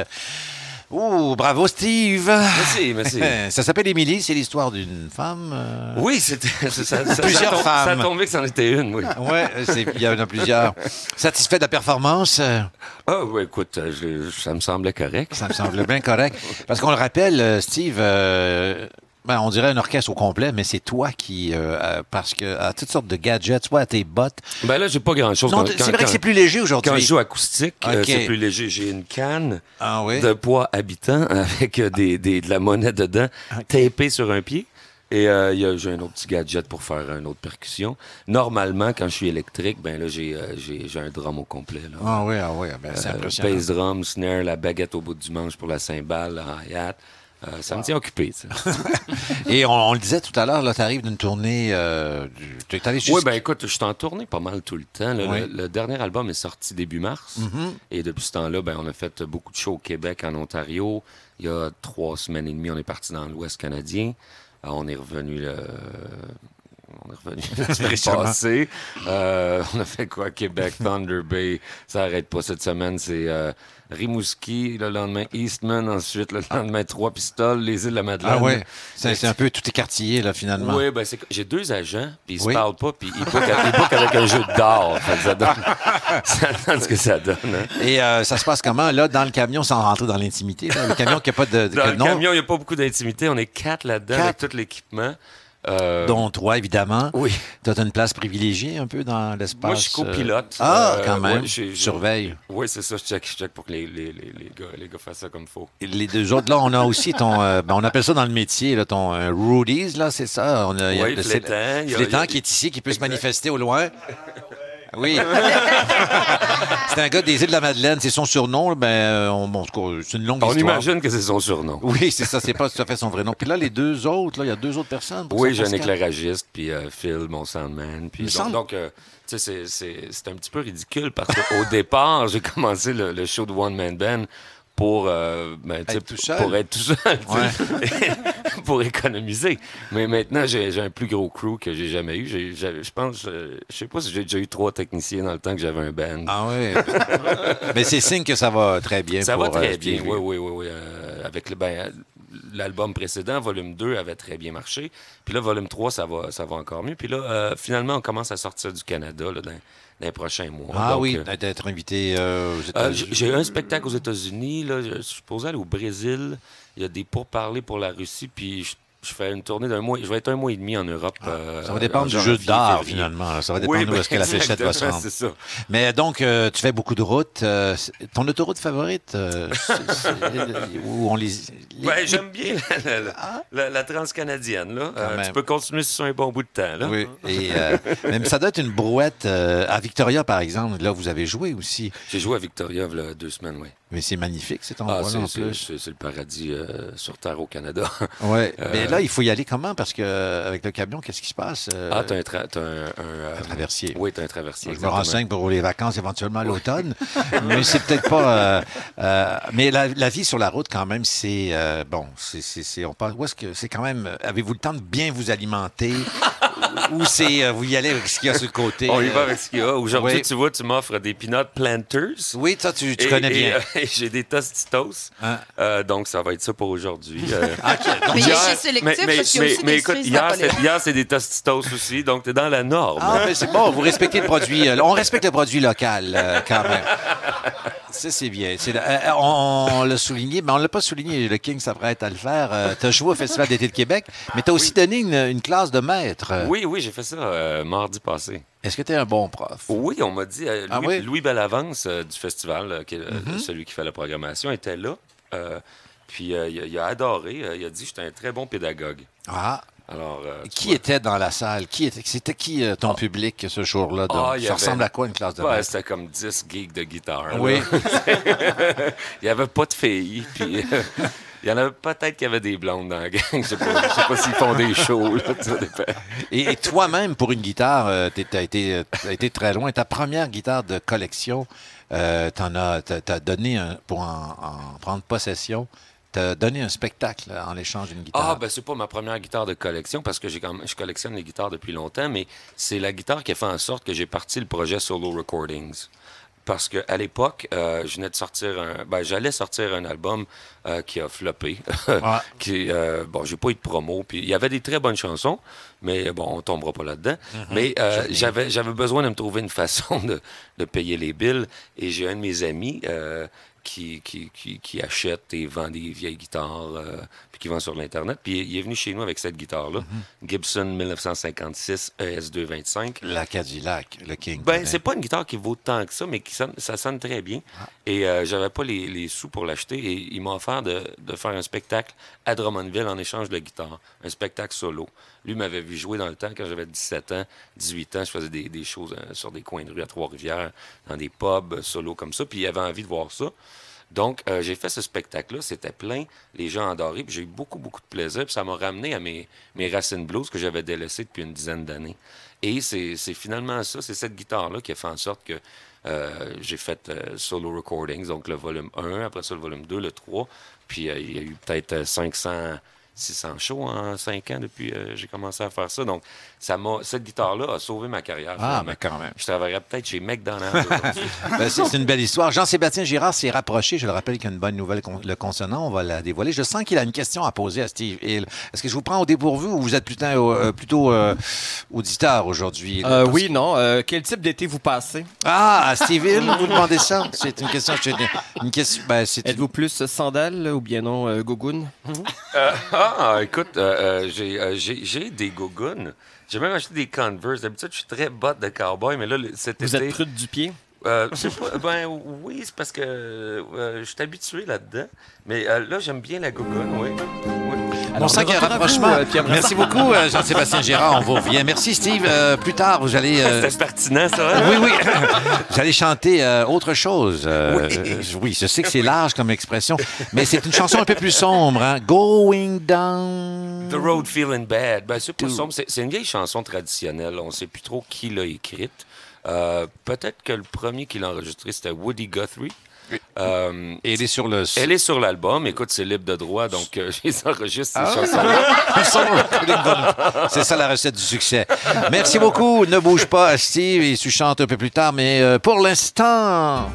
Ouh, bravo, Steve! Merci, merci. *laughs* Ça s'appelle Émilie, c'est l'histoire d'une femme. euh, Oui, c'était *laughs* Plusieurs ça, tombe- Ça femmes. a tombé que c'en était une, oui. Ouais, c'est- il y en a plusieurs. Satisfait de la performance? Ah, oui, écoute, je- ça me semblait correct. Ça me semble bien correct. Parce qu'on le rappelle, euh, Steve, euh, ben, on dirait un orchestre au complet, mais c'est toi qui, euh, euh, parce que à toutes sortes de gadgets, soit à tes bottes. Ben là, j'ai pas grand-chose. Non, Quand- c'est vrai que c'est plus léger aujourd'hui. Quand je joue acoustique, euh, c'est plus léger. J'ai une canne Ah oui? de poids habitant *laughs* avec euh, des, des- de la monnaie dedans, tapée sur un pied. Et euh, j'ai un autre petit gadget pour faire une autre percussion. Normalement, quand je suis électrique, ben là, j'ai euh, un drum au complet. Là. Ah oui, ah oui, ben, c'est Euh, impressionnant. bass drum, snare, la baguette au bout du manche pour la cymbale, la hi-hat. Euh, ça me tient occupé, ça. *laughs* Et on, on le disait tout à l'heure, là, tu arrives d'une tournée. Euh, tu es allé Oui, ben écoute, je suis en tournée pas mal tout le temps. là. Oui. Le, le dernier album est sorti début mars. Mhm. Et depuis ce temps-là, ben, on a fait beaucoup de shows au Québec, en Ontario. Il y a trois semaines et demie, on est parti dans l'Ouest canadien. Euh, on est revenu le... On est revenu *laughs* la semaine passée. Euh, on a fait quoi? Québec, Thunder Bay. Ça arrête pas cette semaine. C'est euh, Rimouski, le lendemain Eastman, ensuite le lendemain Trois-Pistoles, les îles de la Madeleine. Ah ouais, c'est un peu tout écartillé, là, finalement. Oui, ben c'est que j'ai deux agents, puis ils Oui. se parlent pas, puis ils bookent avec un jeu d'or. Ça donne, *laughs* ça donne ce que ça donne. hein. Et euh, ça se passe comment, là, dans le camion, sans rentrer dans l'intimité? Le camion qui n'a pas de, de Dans que le camion, il n'y a pas beaucoup d'intimité. On est quatre là-dedans avec tout l'équipement. Euh, dont toi, évidemment. Oui. Tu as une place privilégiée un peu dans l'espace. Moi, je suis copilote. euh, Ah, Euh, quand même. ouais, j'ai- Surveille. Oui, c'est ça. Je check, je check pour que les, les, les, les gars, les gars fassent ça comme faut. Et Les deux autres, là, on a aussi ton. euh, ben, on appelle ça dans le métier, là, ton Rudy's, là, c'est ça. On a, il y a Oui, le- Flétan, il y a- Flétan il y a- qui est ici, qui peut se manifester au loin. Oui. *laughs* c'est un gars des îles de la Madeleine. C'est son surnom. Ben, on, bon, c'est une longue On histoire. imagine que c'est son surnom. Oui, c'est ça. C'est pas tout à fait son vrai nom. Puis là, les deux autres, là, il y a deux autres personnes. Oui, j'ai un éclairagiste, puis euh, Phil, mon soundman. Puis donc, semble- donc, euh, tu sais, c'est- c'est c'est un petit peu ridicule parce qu'au *laughs* départ, j'ai commencé le, le show de One Man Band pour, euh, ben, Être tout seul. pour être tout seul, *laughs* pour économiser. Mais maintenant, j'ai un plus gros crew que j'ai jamais eu. Je pense, euh, je sais pas si j'ai déjà eu trois techniciens dans le temps que j'avais un band. Ah oui. Mais c'est signe que ça va très bien. Ça va pour, très euh, bien, Stevie. oui, oui, oui. oui. Avec le, ben, l'album précédent, volume 2, avait très bien marché. Puis là, volume 3, ça va, ça va encore mieux. Puis là, euh, finalement, on commence à sortir du Canada là, dans, dans les prochains mois. Ah Donc, oui, euh, d'être invité euh, aux euh, États-Unis. j'ai un spectacle aux États-Unis. Je suis supposé aller au Brésil. Il y a des pourparlers pour la Russie. Puis je, je fais une tournée d'un mois. Je vais être un mois et demi en Europe. euh, Ah, Ça va dépendre en du jeu d'art, finalement. là. Ça va Oui, dépendre où ben, est-ce que la fléchette va se rendre. C'est ça. Mais donc, euh, tu fais beaucoup de routes. euh, ton autoroute favorite, euh, où on les... j'aime bien *laughs* la, la- la- la transcanadienne. Là. Euh, tu peux continuer sur un bon bout de temps. Là. Oui, et euh, même ça doit être une brouette. euh, à Victoria, par exemple, là, vous avez joué aussi. J'ai joué à Victoria a deux semaines, oui. Mais c'est magnifique, cet Ah, endroit-là, c'est, en plus. c'est- le paradis euh, sur Terre au Canada. *laughs* Ouais. Euh, Mais là, il faut y aller comment? Parce que euh, avec le camion, qu'est-ce qui se passe? Ah, t'as un, tra- un, un, traversier. Oui, t'as un traversier. Je me renseigne pour les vacances éventuellement à l'automne. *laughs* mais c'est peut-être pas. mais la, la vie sur la route, quand même, c'est. bon, c'est, on parle, où est-ce que c'est quand même. Avez-vous le temps de bien vous alimenter? Ou c'est. euh, vous y allez avec ce qu'il y a sur le côté? On y va euh, avec ce qu'il y a. Aujourd'hui, oui. tu vois, tu m'offres des peanut planters. Oui, ça, tu, tu Et- connais et, bien. euh, et *laughs* j'ai des tostitos. Hein? Euh, donc, ça va être ça pour aujourd'hui. Euh, *laughs* Mais hier- chez Sélectif, mais, parce qu'il y a mais- aussi mais des écoute, hier, c'est- hier, c'est des tostitos aussi. Donc, t'es dans la norme. Ah, c'est bon, vous respectez le produit. euh, on respecte le produit local, euh, quand même. Ça, c'est bien. C'est, euh, on, on l'a souligné, mais on ne l'a pas souligné. Le King s'apprête à le faire. tu as joué au Festival d'été de Québec, mais tu as aussi donné une, une classe de maître. euh, Oui, oui, j'ai fait ça euh, mardi passé. Est-ce que tu es un bon prof? Oui, on m'a dit. euh, Louis, Ah oui? Louis Bellavance euh, du festival, qui Mhm. celui qui fait la programmation, était là. Puis il, a, il a adoré. il a dit que j'étais un très bon pédagogue. Ah. Alors, Qui vois. était dans la salle? Qui était, c'était qui euh, ton public ce jour-là? Ah, ça avait- ressemble à quoi une classe de Ouais, c'était comme 10 geeks de guitare. Oui. *laughs* il n'y avait pas de filles. Puis, il y en avait peut-être qu'il y avait des blondes dans la gang. Je sais pas, je sais pas s'ils font des shows. Là. Et, et toi-même, pour une guitare, tu as été, t'as été très loin. Ta première guitare de collection, euh, t'en as, t'as, t'as donné, un, pour en, en prendre possession, tu as donné un spectacle en l'échange d'une guitare. Ah, ben c'est pas ma première guitare de collection parce que j'ai quand même- je collectionne les guitares depuis longtemps, mais c'est la guitare qui a fait en sorte que j'ai parti le projet Solo Recordings. Parce qu'à l'époque, euh, je venais de sortir un. Ben, j'allais sortir un album euh, qui a floppé. *laughs* qui, euh, bon, j'ai pas eu de promo. Puis il y avait des très bonnes chansons, mais bon, on tombera pas là-dedans. Mhm. Mais euh, j'avais, j'avais besoin de me trouver une *laughs* façon de, de payer les billes. Et j'ai un de mes amis euh, qui, qui, qui, qui achète et vend des vieilles guitares, euh, puis qui vend sur l'Internet. Puis il est venu chez nous avec cette guitare-là, Mhm. Gibson 1956 ES225. La Cadillac, le King. Ben, c'est pas une guitare qui vaut tant que ça, mais qui sonne, ça sonne très bien. Et euh, j'avais pas les, les sous pour l'acheter. Et il m'a offert de, de faire un spectacle à Drummondville en échange de guitare. Un spectacle solo. Lui m'avait vu jouer dans le temps quand j'avais 17 ans, 18 ans. Je faisais des, choses euh, sur des coins de rue à Trois-Rivières, dans des pubs euh, solo comme ça. Puis il avait envie de voir ça. Donc, euh, j'ai fait ce spectacle-là. C'était plein. Les gens adoré. Puis j'ai eu beaucoup, beaucoup de plaisir. Puis ça m'a ramené à mes, racines blues que j'avais délaissées depuis une dizaine d'années. Et c'est finalement ça. C'est cette guitare-là qui a fait en sorte que j'ai fait solo recordings. Donc, le volume 1, après ça, le volume 2, le 3. Puis il y a eu peut-être euh, 500... 600 shows en 5 ans depuis que j'ai commencé à faire ça. Donc, ça m'a, cette guitare-là a sauvé ma carrière. Ah, mais quand même. Je travaillerais peut-être chez McDonald's. *laughs* Ben, c'est c'est une belle histoire. Jean-Sébastien Girard s'est rapproché. Je le rappelle qu'il y a une bonne nouvelle, con- le consonant. On va la dévoiler. Je sens qu'il a une question à poser à Steve Hill. Est-ce que je vous prends au dépourvu ou vous êtes plutôt, euh, plutôt euh, auditeur aujourd'hui? Euh, oui, non. Euh, quel type d'été vous passez? Ah, à Steve Hill, vous *laughs* demandez ça? C'est une question. Une question ben, c'est Êtes-vous plus sandales ou bien non euh, gogoon? Ah, écoute, euh, euh, j'ai, euh, j'ai, des gougounes. J'ai même acheté des Converse. D'habitude, je suis très botte de cowboy, mais là, cet Vous été... êtes du pied? Euh, pas- ben oui, c'est parce que je suis habitué là-dedans. Mais là, j'aime bien la gougoune, oui. Oui. On sent qu'il y a un rapprochement. Merci beaucoup, euh, Jean-Sébastien Girard. On vous revient. Merci, Steve. Euh, plus tard, vous allez. euh, C'était pertinent, ça. hein? Oui, oui. *laughs* Vous allez chanter euh, autre chose. Euh, euh, oui, je sais que c'est large comme expression, mais c'est une chanson un peu plus sombre. hein. Going down. The Road Feeling Bad. Ben, c'est pas sombre. C'est, c'est une vieille chanson traditionnelle. On ne sait plus trop qui l'a écrite. Euh, peut-être que le premier qui l'a enregistré, c'était Woody Guthrie. Euh, Et elle est sur le. elle est sur l'album. Écoute, c'est libre de droit, donc euh, *laughs* je les enregistre, ces Ah. chansons-là. *laughs* C'est ça la recette du succès. Merci beaucoup. Ne bouge pas, Steve, et tu chantes un peu plus tard, mais euh, pour l'instant.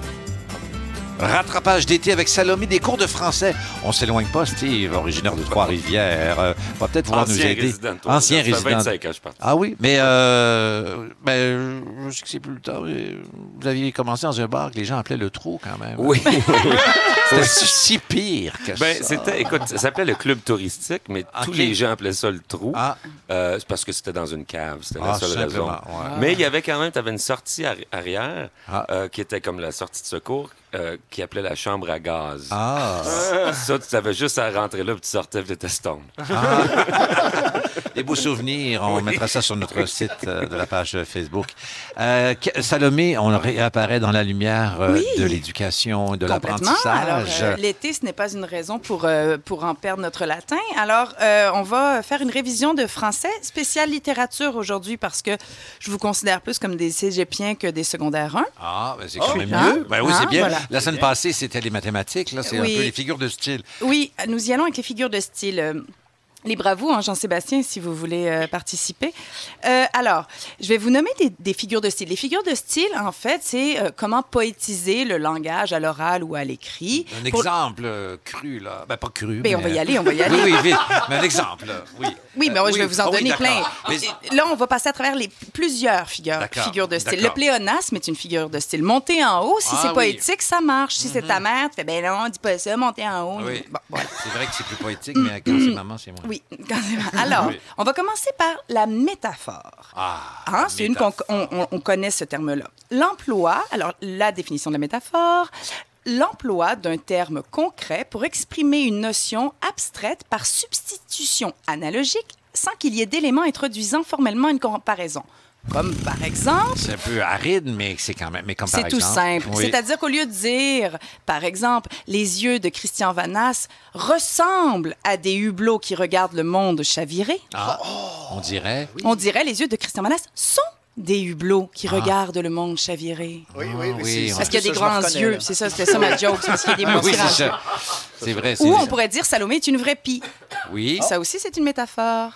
Rattrapage d'été avec Salomé, des cours de français. On s'éloigne pas, Steve, originaire de Trois-Rivières. Euh, va peut-être pouvoir nous aider. résident, toi. Ancien Ça fait résident. 25 ans que je. Ah oui, mais euh, ben, je sais que c'est plus le temps. mais Vous aviez commencé dans un bar que les gens appelaient le trou quand même. Oui. *laughs* C'était si si pire que Ben, ça. c'était, écoute, ça s'appelait le club touristique, mais tous Ok. les gens appelaient ça le trou. Ah. Euh, c'est parce que c'était dans une cave. C'était Ah, la seule raison. simplement, ouais. Mais il y avait quand même, tu avais une sortie arri- arrière Ah. euh, qui était comme la sortie de secours euh, qui appelait la chambre à gaz. Ah. *laughs* Ça, tu avais juste à rentrer là, puis tu sortais, puis tu stone. *laughs* Des beaux souvenirs. On mettra ça sur notre site euh, de la page Facebook. Euh, Salomé, on réapparaît dans la lumière euh, Oui. de l'éducation, de l'apprentissage. euh, l'été, ce n'est pas une raison pour, euh, pour en perdre notre latin. Alors, euh, on va faire une révision de français spéciale littérature aujourd'hui parce que je vous considère plus comme des cégepiens que des secondaires 1. Ah, ben c'est quand même Hein? mieux. Ben oui, Hein, c'est bien. voilà. La semaine passée, c'était les mathématiques. Là, c'est Oui. un peu les figures de style. Oui, nous y allons avec les figures de style. Libre à vous, hein, Jean-Sébastien, si vous voulez euh, participer. Euh, alors, je vais vous nommer des, des figures de style. Les figures de style, en fait, c'est euh, comment poétiser le langage à l'oral ou à l'écrit. Un Pour- exemple cru, là. Ben, pas cru. Ben, on va y aller, on va y *laughs* aller. Oui, oui, vite. Mais un exemple. Oui. Oui, mais moi, je vais vous en Ah oui, donner plein. Mais- Là, on va passer à travers les plusieurs figures, figures de style. Le pléonasme est une figure de style. Monter en haut, si Ah c'est oui. poétique, ça marche. Si c'est ta mère, tu fais, ben non, dis pas ça, monter en haut. Oui. Bon, voilà. C'est vrai que c'est plus poétique, mais quand c'est maman, c'est moins. Oui. Alors, on va commencer par la métaphore. Hein, c'est une qu'on on, on- on connaît ce terme-là. L'emploi, alors la définition de la métaphore, l'emploi d'un terme concret pour exprimer une notion abstraite par substitution analogique sans qu'il y ait d'éléments introduisant formellement une comparaison. Comme par exemple, C'est un peu aride, mais c'est quand même. Mais comme par c'est tout exemple- simple. Oui. C'est-à-dire qu'au lieu de dire, par exemple, les yeux de Christian Vanas ressemblent à des hublots qui regardent le monde chavirer, Ah, on dirait. on dirait les yeux de Christian Vanas sont des hublots qui Ah. regardent le monde chavirer. Oui, oui, oui, c'est- on- Parce qu'il y a des grands yeux. C'est ça, c'était ça ma joke. c'est parce qu'il y a des *laughs* oui, grands c'est yeux. ça. C'est vrai. c'est- Ou on pourrait dire Salomé est une vraie pie. Oui. Ça aussi, c'est une métaphore.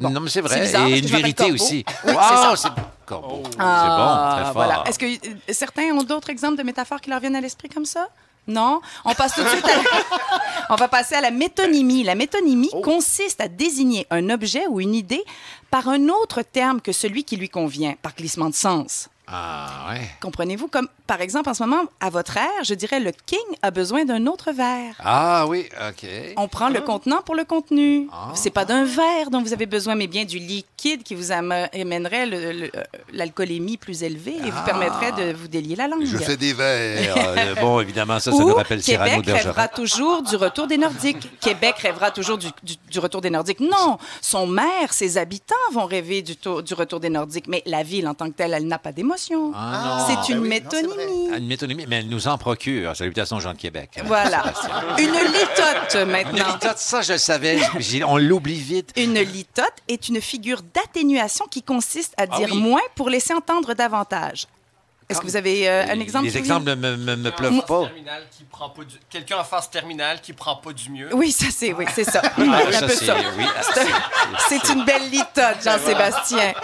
Non, mais c'est C'est vrai. bizarre, Et une vérité aussi. Oui, Wow, c'est ça. c'est Corbeau. c'est Ah, bon, très fort. Voilà. Est-ce que euh, certains ont d'autres exemples de métaphores qui leur viennent à l'esprit comme ça? Non? On passe tout de suite à... *laughs* On va passer à la métonymie. La métonymie Oh. consiste à désigner un objet ou une idée par un autre terme que celui qui lui convient, par glissement de sens. Ah, ouais. Comprenez-vous? Comme, par exemple, en ce moment, à votre ère, je dirais le king a besoin d'un autre verre. Ah, oui, OK. On prend le contenant pour le contenu. C'est pas d'un verre dont vous avez besoin, mais bien du liquide qui vous am- amènerait euh, l'alcoolémie plus élevée et vous permettrait de vous délier la langue. Je fais des verres. *laughs* Euh, bon, évidemment, ça, ça Ou nous rappelle Cyrano Québec rêvera toujours du retour des Nordiques. Québec rêvera toujours du, du- du retour des Nordiques. Non, son maire, ses habitants vont rêver du, tour- du retour des Nordiques, mais la ville en tant que telle, elle n'a pas Ah, non. c'est une Ben oui, métonymie. Ah, Une métonymie, mais elle nous en procure. Salutations, Jean de Québec. *laughs* Voilà. Une litote Une maintenant. litote, ça, je le savais. On l'oublie vite. Une litote est une figure d'atténuation qui consiste à Ah dire oui. moins pour laisser entendre davantage. Est-ce que vous avez euh, un exemple? Les exemples ne me, me, me pleuvent pas. Terminal qui prend pas du- Quelqu'un en phase terminale qui prend pas du mieux. Oui, ça c'est oui, c'est ça. Ah, C'est un ça, peu c'est- ça. oui. C'est- C'est une belle litote, Jean-Sébastien.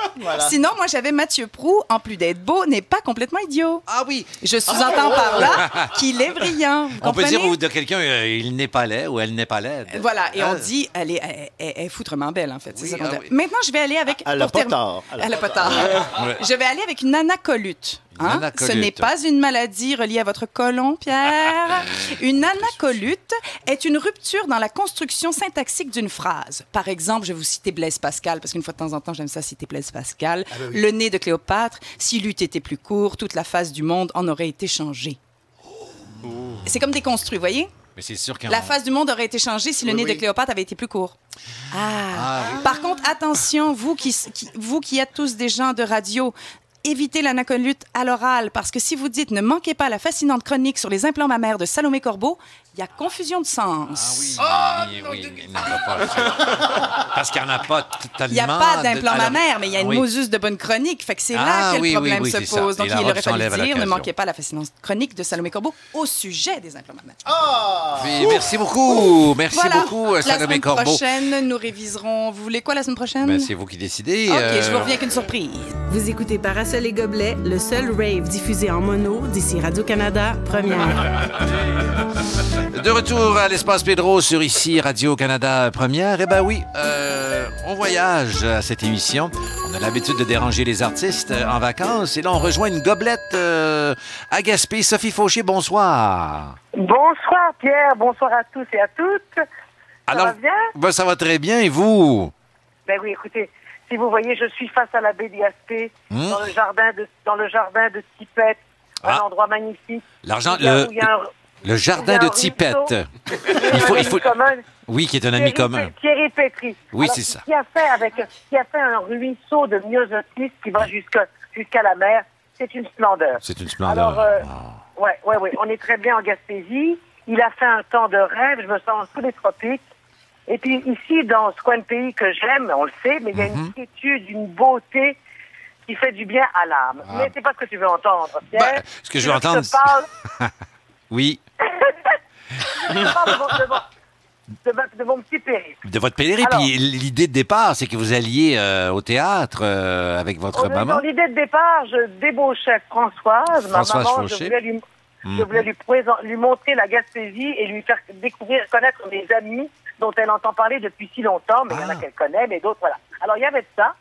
Sinon, moi j'avais Mathieu Prou, en plus d'être beau, n'est pas complètement idiot. Ah oui. Je sous-entends par là qu'il est brillant. Vous On peut dire ou de quelqu'un, euh, il n'est pas laid ou elle n'est pas laide. Voilà, et Ah. on dit, elle est, elle, elle- elle est foutrement belle, en fait. c'est Oui, ça qu'on ah dit. oui. Maintenant, je vais aller avec. Elle a pour pas tort. Elle a Elle a pas. Ouais. Je vais aller avec une anacolute. Hein? Ce n'est pas une maladie reliée à votre colon, Pierre. *laughs* Une anacolute est une rupture dans la construction syntaxique d'une phrase. Par exemple, je vais vous citer Blaise Pascal, parce qu'une fois de temps en temps, j'aime ça citer Blaise Pascal. Ah, ben Le nez de Cléopâtre, s'il eût été plus court, toute la face du monde en aurait été changée. C'est comme déconstruit, vous voyez? Mais c'est sûr. La face du monde aurait été changée si le Oui, nez oui. de Cléopâtre avait été plus court. Ah. Ah, oui. Par contre, attention, vous qui, qui- vous qui êtes tous des gens de radio, évitez l'anacolute à l'oral parce que si vous dites ne manquez pas la fascinante chronique sur les implants mammaires de Salomé Corbeau, il y a confusion de sens. Ah oui, oui, oui, il n'en a pas. Parce qu'il n'y en a pas t- tellement. Il n'y a pas de- d'implant mammaire, mais il y a une Oui. Mouseuse de bonne chronique. Fait que c'est Ah, là que oui, le problème oui, oui, se pose. Et Donc, la il aurait fallu dire ne manquez pas la fascinante chronique de Salomé Corbeau au sujet des implants mammaires. Oui, merci beaucoup. Merci Voilà. beaucoup, La Salomé semaine Corbeau. prochaine, nous réviserons. Vous voulez quoi la semaine prochaine? Ben, c'est vous qui décidez. OK, euh, je vous reviens avec une surprise. Vous écoutez Parasol et Gobelets, le seul rave diffusé en mono d'ici Radio-Canada, première. *laughs* De retour à l'espace Pedro sur ici Radio-Canada Première. Eh ben oui, euh, on voyage à cette émission. On a l'habitude de déranger les artistes en vacances et là on rejoint une goblette euh, à Gaspé. Sophie Fauché, bonsoir. Bonsoir Pierre, bonsoir à tous et à toutes. Ça Alors, va bien? ben, ça va très bien et vous? Ben oui, écoutez, si vous voyez, je suis face à la baie Hmm? dans le jardin de dans le jardin de Tipette, un Ah. endroit magnifique. L'argent, le, où il y a un- le jardin de Tipette. *laughs* Il faut, il faut, oui, qui est un ami commun. Thierry Pétry. Oui, Alors, c'est ça. Qui a fait avec, qui a fait un ruisseau de myosotis qui va jusqu'à jusqu'à la mer. C'est une splendeur. C'est une splendeur. Alors, euh, ouais, ouais, ouais, on est très bien en Gaspésie. Il a fait un temps de rêve. Je me sens sous les tropiques. Et puis ici, dans ce coin de pays que j'aime, on le sait, mais il y a Mhm. une quiétude, une beauté qui fait du bien à l'âme. Ah. Mais c'est pas ce que tu veux entendre, Pierre. Ben, ce que je veux te entendre, parle- *laughs* Oui, de ma- de mon petit périple. de votre. Alors- Puis l'idée de départ, c'est que vous alliez euh, au théâtre euh, avec votre est maman. L'idée de départ, je débauchais Françoise, Françoise ma maman. Fauché. Je voulais, lui, Mhm. je voulais lui, présent- lui montrer la Gaspésie et lui faire découvrir, connaître mes amis dont elle entend parler depuis si longtemps, mais il y en a qu'elle connaît, mais d'autres, voilà. Alors, il y avait de ça.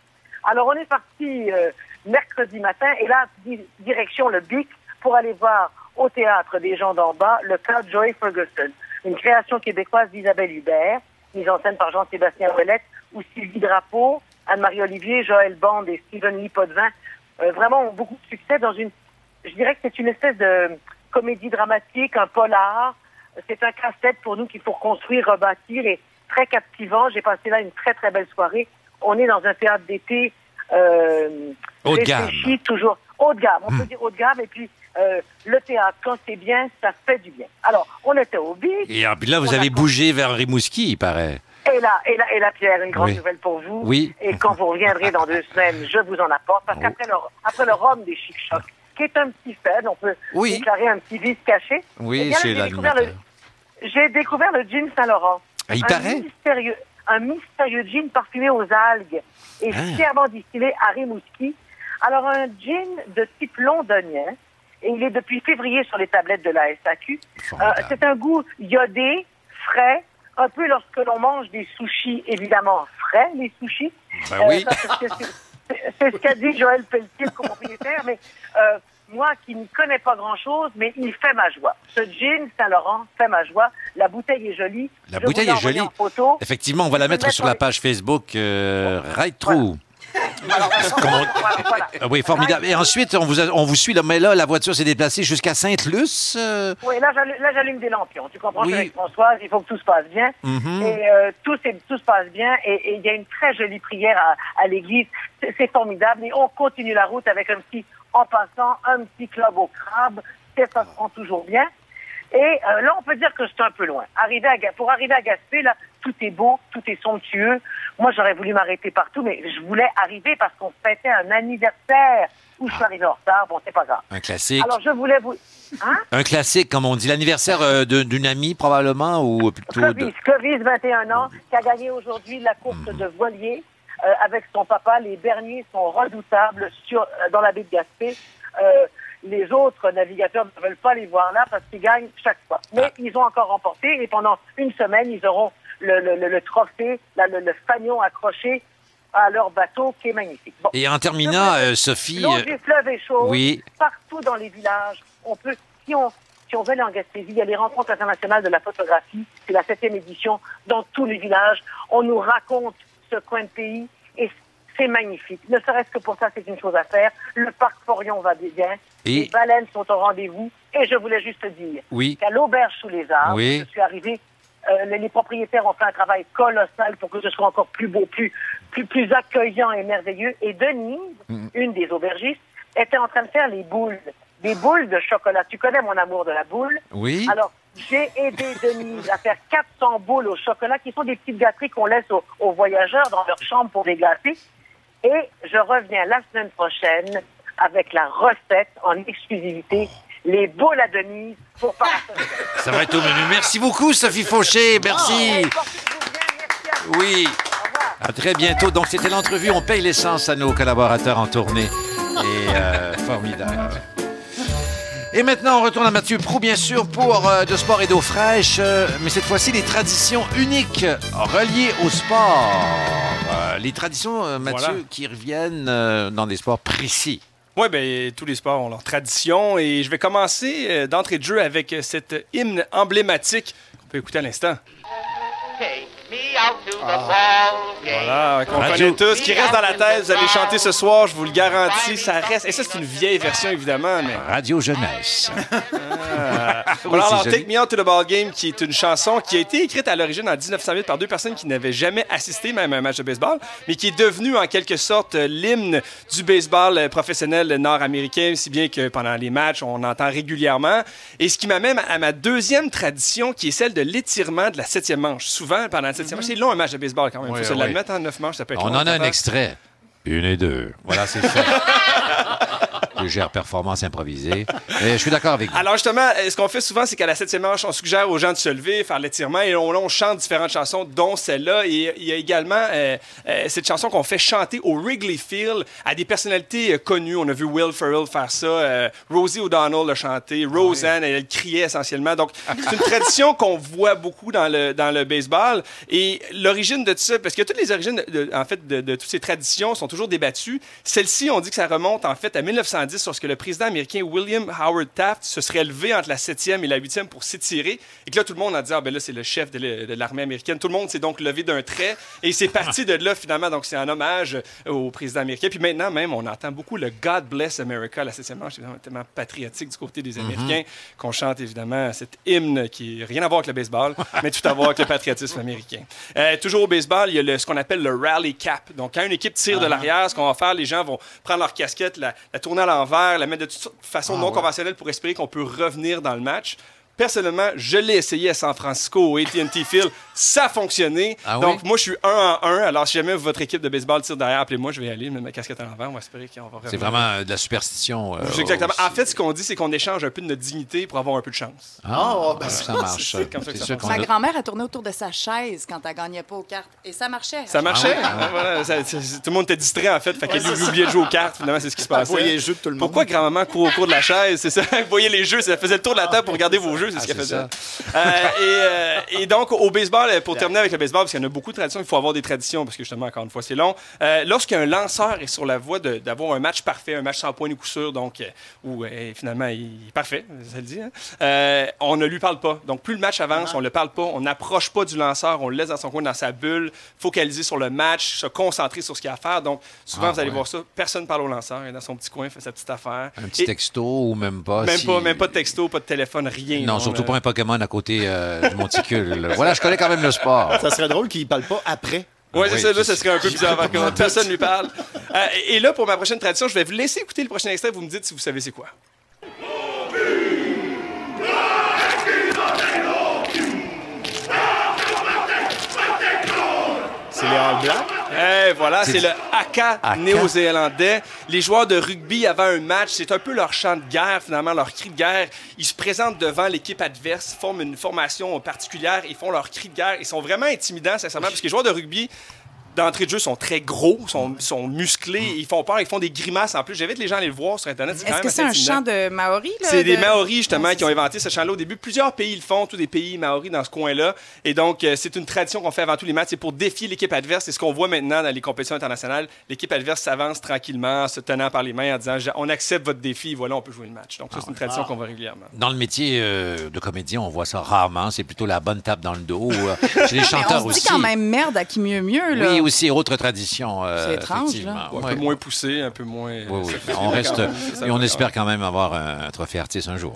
Alors, on est parti euh, mercredi matin, et là, di- direction le BIC pour aller voir au théâtre des gens d'en bas le cas Joy Ferguson, une création québécoise d'Isabelle Hubert. mise en scène par Jean-Sébastien Ouellette, où Sylvie Drapeau, Anne-Marie Olivier, Joël Bond et Stephen Lee Potvin euh, vraiment ont beaucoup de succès dans une, je dirais que c'est une espèce de comédie dramatique, un polar. C'est un casse-tête pour nous qu'il faut reconstruire, rebâtir et très captivant. J'ai passé là une très très belle soirée. On est dans un théâtre d'été euh, Haut de gamme. toujours haut de gamme. On peut dire haut de gamme et puis euh, le théâtre quand c'est bien, ça fait du bien. Alors on était au beach. Et puis là, vous a- avez bougé vers Rimouski, il paraît. Et là, et là, et là, Pierre, une grande Oui. nouvelle pour vous. Oui. Et quand vous reviendrez dans deux semaines, je vous en apporte. Parce qu'après le, après le rhum des chic chocs, qui est un petit faible, on peut Oui. déclarer un petit vice caché. Oui, Eh bien, chez j'ai découvert le- l'animateur. J'ai découvert le gin Saint-Laurent. Ah, il paraît? Mystérieux, un mystérieux gin parfumé aux algues et Ah. fièrement distillé à Rimouski. Alors, un gin de type londonien. Et il est depuis février sur les tablettes de la SAQ. Euh, c'est un goût iodé, frais, un peu lorsque l'on mange des sushis, évidemment frais, les sushis. Ben Euh, oui. c'est ce qu'a dit Joël Pelletier, le copropriétaire, mais euh, moi qui ne connais pas grand-chose, mais il fait ma joie. Ce gin Saint-Laurent fait ma joie. La bouteille est jolie. La Je bouteille est jolie. Effectivement, on va la mettre sur la page Facebook Right True. Alors, Comment- voilà. Ah Oui, formidable. Et ensuite, on vous, a- on vous suit là, mais là, la voiture s'est déplacée jusqu'à Sainte-Luce. euh, Oui, là, j'allume, là, j'allume des lampions. Tu comprends, Oui. je suis avec Françoise, il faut que tout se passe bien. Mhm. Et euh, tout, se passe bien. Et et il y a une très jolie prière à, à l'église. C'est, c'est formidable. Et on continue la route avec un petit, en passant, un petit club au crabe. Ça se prend toujours bien. Et euh, là, on peut dire que c'est un peu loin. Arriver à, Ga- pour arriver à Gaspé, là, tout est beau, tout est somptueux. Moi, j'aurais voulu m'arrêter partout, mais je voulais arriver parce qu'on fêtait un anniversaire où je suis arrivé en retard? Bon, c'est pas grave. Un classique. Alors, je voulais vous... Hein? Un classique, comme on dit. L'anniversaire euh, d'une amie, probablement, ou plutôt de... Clovis, Clovis, 21 ans, qui a gagné aujourd'hui la course de voilier euh, avec son papa. Les berniers sont redoutables sur, euh, dans la baie de Gaspé. Euh, les autres navigateurs ne veulent pas les voir là parce qu'ils gagnent chaque fois. Mais ils ont encore remporté et pendant une semaine, ils auront le, le- le- trophée, la- le, le fanion accroché à leur bateau qui est magnifique. Bon. Et en terminant, euh, Sophie... Du fleuve est chaud. oui. Partout dans les villages, on peut, si on, si on veut aller en Gaspésie, il y a les rencontres internationales de la photographie. C'est la septième édition. Dans tous les villages, on nous raconte ce coin de pays et c'est magnifique. Ne serait-ce que pour ça, c'est une chose à faire. Le parc Forion va bien. Et- Les baleines sont au rendez-vous. Et je voulais juste dire Oui. qu'à l'auberge sous les arbres, Oui. je suis arrivé. Euh, les, propriétaires ont fait un travail colossal pour que ce soit encore plus beau, plus, plus, plus accueillant et merveilleux. Et Denise, une des aubergistes, était en train de faire les boules, des boules de chocolat. Tu connais mon amour de la boule? Oui. Alors, j'ai aidé Denise à faire 400 boules au chocolat, qui sont des petites gâteries qu'on laisse aux, aux voyageurs dans leur chambre pour les glacer. Et je reviens la semaine prochaine avec la recette en exclusivité, les boules à Denise pour partager. Ça va être au menu. Merci beaucoup, Sophie Fauché. Merci. Oui. À très bientôt. Donc, c'était l'entrevue. On paye l'essence à nos collaborateurs en tournée. Et euh, formidable. Et maintenant, on retourne à Mathieu Prou, bien sûr, pour euh, de sport et d'eau fraîche. euh, mais cette fois-ci, les traditions uniques reliées au sport. Euh, les traditions, euh, Mathieu, Voilà. qui reviennent euh, dans des sports précis. Oui, ben, tous les sports ont leur tradition et je vais commencer euh, d'entrée de jeu avec euh, cette hymne emblématique qu'on peut écouter à l'instant. Voilà, qu'on Radio. connaît tous, qui reste dans la tête. Vous allez chanter ce soir, je vous le garantis, ça reste. Et ça, c'est une vieille version, évidemment, mais. Radio Jeunesse. Ah. Oui, Voilà, alors. Take Me Out to the Ball Game, qui est une chanson qui a été écrite à l'origine en 1908 par deux personnes qui n'avaient jamais assisté même à un match de baseball, mais qui est devenue en quelque sorte l'hymne du baseball professionnel nord-américain, si bien que pendant les matchs, on entend régulièrement. Et ce qui m'amène à ma deuxième tradition, qui est celle de l'étirement de la septième manche. Souvent, pendant la septième manche, c'est long un match de baseball quand même. Il Oui, faut se oui. l'admettre, en neuf manches, ça peut être On long, en a un extrait. Une et deux. Voilà, c'est fait. *laughs* Performance improvisée. Et je suis d'accord avec vous. Alors justement, euh, ce qu'on fait souvent, c'est qu'à la septième manche, on suggère aux gens de se lever, faire l'étirement, et on, chante différentes chansons, dont celle-là. Et il y a également euh, euh, cette chanson qu'on fait chanter au Wrigley Field à des personnalités euh, connues. On a vu Will Ferrell faire ça, Rosie O'Donnell l'a chanté, Roseanne, elle, criait essentiellement. Donc c'est une tradition qu'on voit beaucoup dans le, dans le baseball. Et l'origine de tout ça, parce que toutes les origines, de- en fait, de, de toutes ces traditions sont toujours débattues. Celle-ci, on dit que ça remonte en fait à 1910 1910 lorsque le président américain William Howard Taft se serait levé entre la 7e et la 8e pour s'étirer. Et que là, tout le monde a dit Ah, ben là, c'est le chef de l'armée américaine. Tout le monde s'est donc levé d'un trait. Et c'est parti de là, finalement. Donc, c'est un hommage au président américain. Puis maintenant, même, on entend beaucoup le God Bless America, la 7e manche. Tellement patriotique du côté des Américains qu'on chante évidemment cet hymne qui n'a rien à voir avec le baseball, mais tout à voir avec le patriotisme américain. Euh, toujours au baseball, il y a le- ce qu'on appelle le rally cap. Donc, quand une équipe tire de Ah. l'arrière, ce qu'on va faire, les gens vont prendre leur casquette, la, la tourner à la mettre de toute façon Ah, non ouais. conventionnelle pour espérer qu'on peut revenir dans le match. Personnellement, je l'ai essayé à San Francisco au AT&T Field. Ça a fonctionné. Ah oui? Donc, moi, je suis un en un. Alors, si jamais votre équipe de baseball tire derrière, appelez-moi, je vais y aller, mettre ma casquette à l'envers. On va espérer qu'on va revenir. C'est vraiment euh, de la superstition. euh, exactement. aussi. En fait, ce qu'on dit, c'est qu'on échange un peu de notre dignité pour avoir un peu de chance. Ah, ben, ça marche. c'est comme ça que C'est ça sûr qu'on Ma grand-mère a tourné autour de sa chaise quand elle gagnait pas aux cartes. Et ça marchait. Ça marchait? Ah ouais? hein, voilà, ça- ça- tout le monde était distrait, en fait. Fait qu'elle Ouais, oubliait de jouer aux cartes. Finalement, c'est ce qui se Elle passait. voyait les jeux de tout le monde. Pourquoi grand-maman court au cours de la chaise? C'est ça? *laughs* Elle voyait les jeux. Ça faisait le tour de la table pour regarder vos jeux. C'est Ah, ce qu'elle faisait. Euh, et, euh, et donc, au baseball, pour terminer avec le baseball, parce qu'il y en a beaucoup de traditions, il faut avoir des traditions, parce que justement, encore une fois, c'est long. Euh, Lorsqu'un lanceur est sur la voie de- d'avoir un match parfait, un match sans point ni coup sûr, donc, euh, où euh, finalement, il est parfait, ça le dit, hein, euh, on ne lui parle pas. Donc, plus le match avance, on ne le parle pas, on n'approche pas du lanceur, on le laisse dans son coin, dans sa bulle, focaliser sur le match, se concentrer sur ce qu'il y a à faire. Donc, souvent, Ah, vous allez ouais. voir ça, personne ne parle au lanceur, il est dans son petit coin, fait sa petite affaire. Un petit Et texto ou même pas. Même, si- pas, même pas de texto, pas de téléphone, rien. Non, surtout pas euh, un Pokémon à côté euh, du monticule. là. Voilà, je connais quand même le sport. Ça serait drôle qu'il parle pas après. Oui, Oui, c'est ça. Là, ça serait un peu bizarre par contre. Personne ne lui parle. Euh, et et là, pour ma prochaine tradition, je vais vous laisser écouter le prochain extrait. Vous me dites si vous savez c'est quoi. C'est les All Blacks? Eh, voilà, C'est le haka, Haka. néo-zélandais. Les joueurs de rugby avant un match, c'est un peu leur chant de guerre, finalement, leur cri de guerre. Ils se présentent devant l'équipe adverse, forment une formation particulière, ils font leur cri de guerre. Ils sont vraiment intimidants, sincèrement, parce que les joueurs de rugby, d'entrée de jeu, sont très gros, sont, sont musclés, ils font peur, ils font des grimaces en plus. J'invite les gens à aller le voir sur Internet. Est-ce que c'est un chant de Maori? là, C'est des de- Maoris, justement, qui ont inventé ce chant-là au début. Plusieurs pays le font, tous des pays Maoris dans ce coin-là. Et donc, euh, c'est une tradition qu'on fait avant tous les matchs. C'est pour défier l'équipe adverse. C'est ce qu'on voit maintenant dans les compétitions internationales. L'équipe adverse s'avance tranquillement, se tenant par les mains en disant On accepte votre défi, voilà, on peut jouer le match. Donc, ça, c'est une tradition qu'on voit régulièrement. Dans le métier euh, de comédien, on voit ça rarement. C'est plutôt la bonne tape dans le dos. euh, Chez les *laughs* chanteurs on se aussi. dit quand même merde à qui mieux mieux. Là? Oui, aussi, autre tradition. euh, C'est étrange, là. Un Ouais. peu moins poussé, un peu moins. Oui, oui. On reste et on espère quand même avoir un, trophée artiste un jour.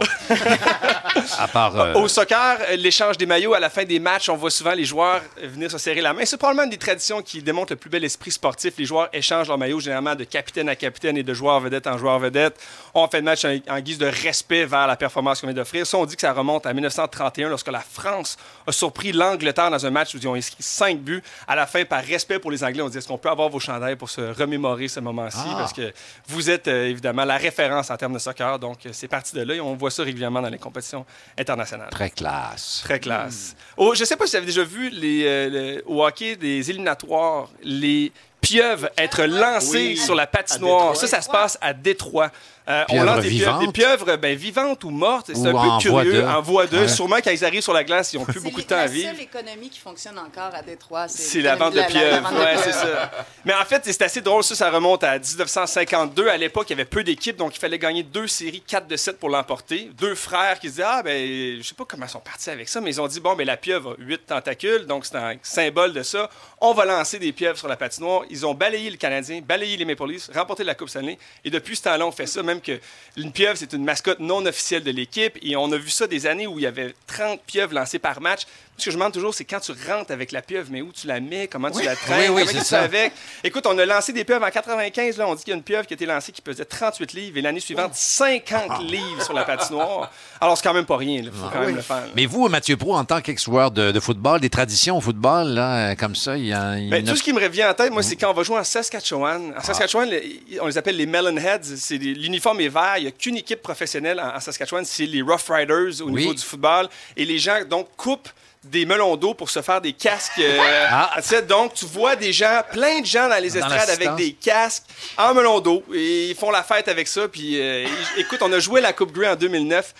à part. euh, Au soccer, l'échange des maillots à la fin des matchs, on voit souvent les joueurs venir se serrer la main. C'est probablement une des traditions qui démontrent le plus bel esprit sportif. Les joueurs échangent leurs maillots généralement de capitaine à capitaine et de joueur vedette en joueur vedette. On fait le match en, en guise de respect vers la performance qu'on vient d'offrir. Ça, on dit que ça remonte à 1931 lorsque la France a surpris l'Angleterre dans un match où ils ont inscrit cinq buts. À la fin, par respect pour les Anglais, on dit est-ce qu'on peut avoir vos chandails pour se remémorer ce moment-ci? Ah. parce que vous êtes euh, évidemment la référence en termes de soccer. Donc, euh, c'est parti de là et on voit ça régulièrement dans les compétitions internationales. Très classe. Très classe. Oh, je ne sais pas si vous avez déjà vu les, euh, le- au hockey des éliminatoires, les pieuvres être lancées Oui, sur la. Détroit. Ça, ça se passe à Détroit. Euh, Pieuvres lance des pieuvres, vivantes? des pieuvres ben, vivantes ou mortes. C'est Ou un peu en voie curieux, de. en voie de. Ouais. Sûrement quand ils arrivent sur la glace, ils n'ont plus C'est beaucoup de temps à la vivre. seule économie qui fonctionne encore à Détroit. C'est la vente de la- la- la pieuvres. Ouais, c'est pieuvres. ça. Mais en fait, c'est assez drôle. Ça, ça remonte à 1952. À l'époque, il y avait peu d'équipes, donc il fallait gagner deux séries 4 de 7 pour l'emporter. Deux frères qui se disaient Ah, ben, je sais pas comment ils sont partis avec ça, mais ils ont dit Bon, ben, la pieuvre a 8 tentacules, donc c'est un symbole de ça. On va lancer des pieuvres sur la patinoire. Ils ont balayé le Canadien, balayé les Maple Leafs, remporté la Coupe Stanley. Et depuis ce temps-là, on fait ça, même que une pieuvre, c'est une mascotte non officielle de l'équipe. Et on a vu ça des années où il y avait 30 pieuvres lancées par match. Ce que je me demande toujours, c'est quand tu rentres avec la pieuvre, mais où tu la mets, comment tu la traînes, Oui, oui, comment tu ça. avec. Écoute, on a lancé des pieuvres en 95. Là, on dit qu'il y a une pieuvre qui a été lancée qui pesait 38 livres et l'année suivante, 50 livres sur la patinoire. Alors, c'est quand même pas rien. Il faut quand même le faire. Mais vous, Mathieu Pro, en tant qu'ex-joueur de, de football, des traditions au football, là, comme ça, il y a. il Ben, a- tout ce qui me revient en tête, moi, c'est quand on va jouer en Saskatchewan. En Saskatchewan, le- on les appelle les Melonheads. L'uniforme est vert. Il n'y a qu'une équipe professionnelle en, en Saskatchewan, c'est les Rough Riders au niveau du football. Et les gens, donc, coupent des melons d'eau pour se faire des casques. euh, Ah. donc, tu vois des gens, plein de gens dans les Dans estrades avec des casques en melon d'eau. Et ils font la fête avec ça. Puis, euh, écoute, on a joué la Coupe Grey en 2009.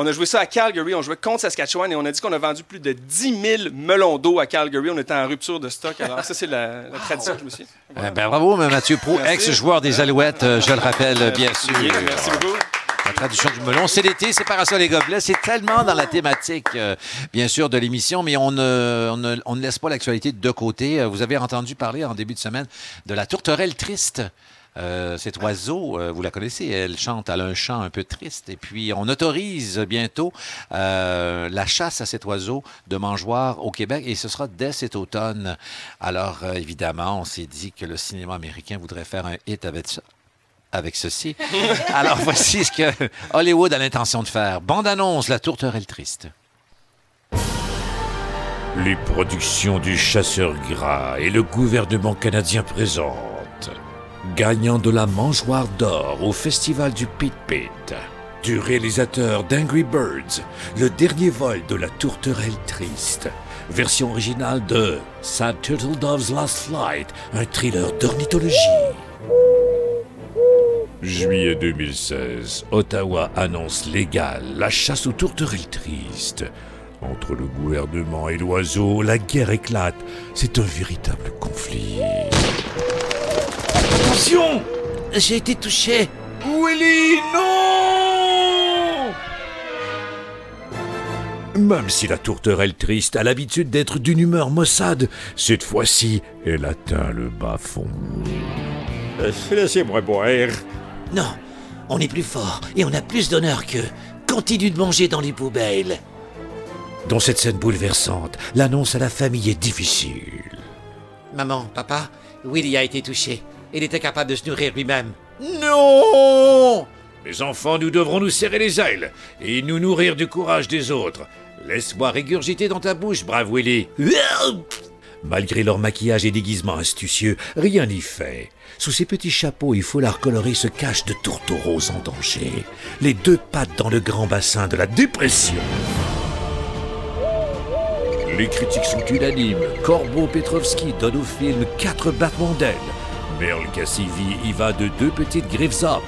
On a joué ça à Calgary, on jouait contre Saskatchewan et on a dit qu'on a vendu plus de 10 000 melons d'eau à Calgary. On était en rupture de stock. Alors, ça, c'est la, la tradition, je me suis. Eh ben, bravo, Mathieu Pro, ex-joueur des Alouettes, euh, je le rappelle, bien sûr. Merci beaucoup. La traduction du melon, c'est l'été, c'est parasol et gobelets. C'est tellement dans la thématique, euh, bien sûr, de l'émission, mais on ne, laisse pas l'actualité de côté. Euh, Vous avez entendu parler en début de semaine de la tourterelle triste. Euh, cet oiseau, vous la connaissez, elle chante, elle a un chant un peu triste. Et puis, on autorise bientôt la chasse à cet oiseau de mangeoire au Québec et ce sera dès cet automne. Alors, évidemment, on s'est dit que le cinéma américain voudrait faire un hit avec ça avec ceci. *laughs* Alors voici ce que Hollywood a l'intention de faire. Bande-annonce, la tourterelle triste. Les productions du Chasseur Gras et le gouvernement canadien présentent Gagnant de la mangeoire d'or au festival du Pit Pit, du réalisateur d'Angry Birds, le dernier vol de la tourterelle triste, version originale de Sad Turtle Dove's Last Flight, un thriller d'ornithologie. Juillet 2016, Ottawa annonce légale la chasse aux tourterelles tristes. Entre le gouvernement et l'oiseau, la guerre éclate. C'est un véritable conflit. Attention J'ai été touché. Willy, non Même si la tourterelle triste a l'habitude d'être d'une humeur maussade, cette fois-ci, elle atteint le bas-fond. Laissez-moi boire. Non, on est plus fort et on a plus d'honneur qu'eux. Continue de manger dans les poubelles. Dans cette scène bouleversante, l'annonce à la famille est difficile. Maman, papa, Willy a été touché. Il était capable de se nourrir lui-même. Non Mes enfants, nous devrons nous serrer les ailes et nous nourrir du courage des autres. Laisse-moi régurgiter dans ta bouche, brave Willy. Malgré leur maquillage et déguisement astucieux, rien n'y fait. Sous ces petits chapeaux et foulards colorés se cachent de tourtereaux en danger. Les deux pattes dans le grand bassin de la dépression. Les critiques sont unanimes. Corbeau Petrovski donne au film quatre battements d'ailes. Merle Cassivi y va de deux petites griffes up.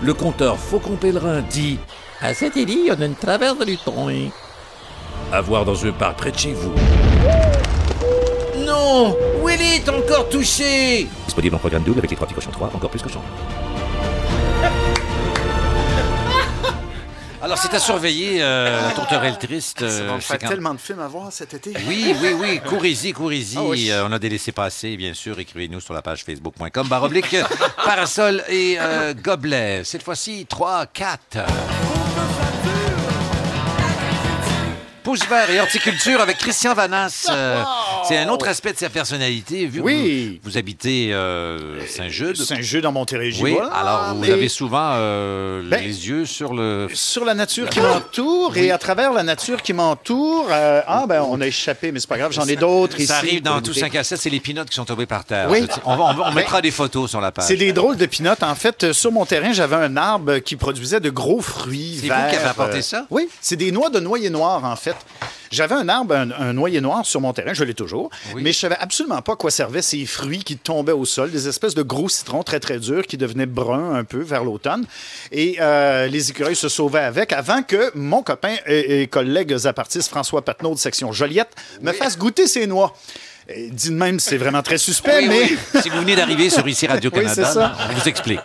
Le compteur Faucon Pèlerin dit À cette île, on a une traverse de Luton. à voir dans un parc près de chez vous. Non Willy est encore touché Disponible en programme double avec les trois petits cochons 3, encore plus cochons. Alors, c'est à surveiller, euh, la tourterelle triste. Ça euh, va me faire tellement de films à voir cet été. Oui, oui, oui. Courez-y, courez-y. Ah oui. Euh, on a des laissés-passer, bien sûr. Écrivez-nous sur la page facebook.com. Baroblique, parasol et euh, gobelet. Cette fois-ci, 3, 4. Pouce vert et horticulture avec Christian Vanas. Euh, c'est un autre aspect de sa personnalité, vu Oui. que vous, vous habitez euh, Saint-Jude. Saint-Jude dans Montérégie. Oui, voilà. alors vous avez souvent euh, Ben, les yeux sur le... Sur la nature qui m'entoure et à travers la nature qui m'entoure, ah ben on a échappé, mais c'est pas grave, j'en ai d'autres ici. Ça arrive dans tout goûter. 5 à 7, c'est les pinottes qui sont tombés par terre. Oui. Je- On, va- on va- on Ben, mettra des photos sur la page. C'est des drôles de pinottes. En fait, sur mon terrain, j'avais un arbre qui produisait de gros fruits C'est vous qui avez apporté ça? Oui, c'est des noix de noyer noir, en fait. J'avais un arbre, un, un noyer noir sur mon terrain, je l'ai toujours, mais je savais absolument pas à quoi servaient ces fruits qui tombaient au sol, des espèces de gros citrons très, très durs qui devenaient bruns un peu vers l'automne. Et euh, les écureuils se sauvaient avec avant que mon copain et, et collègue zapartiste François Patnaud de section Joliette me fasse goûter ces noix. Dit de même, c'est vraiment très suspect, Oui, mais... oui. si vous venez d'arriver sur ici Radio-Canada, *laughs* Oui, on vous explique.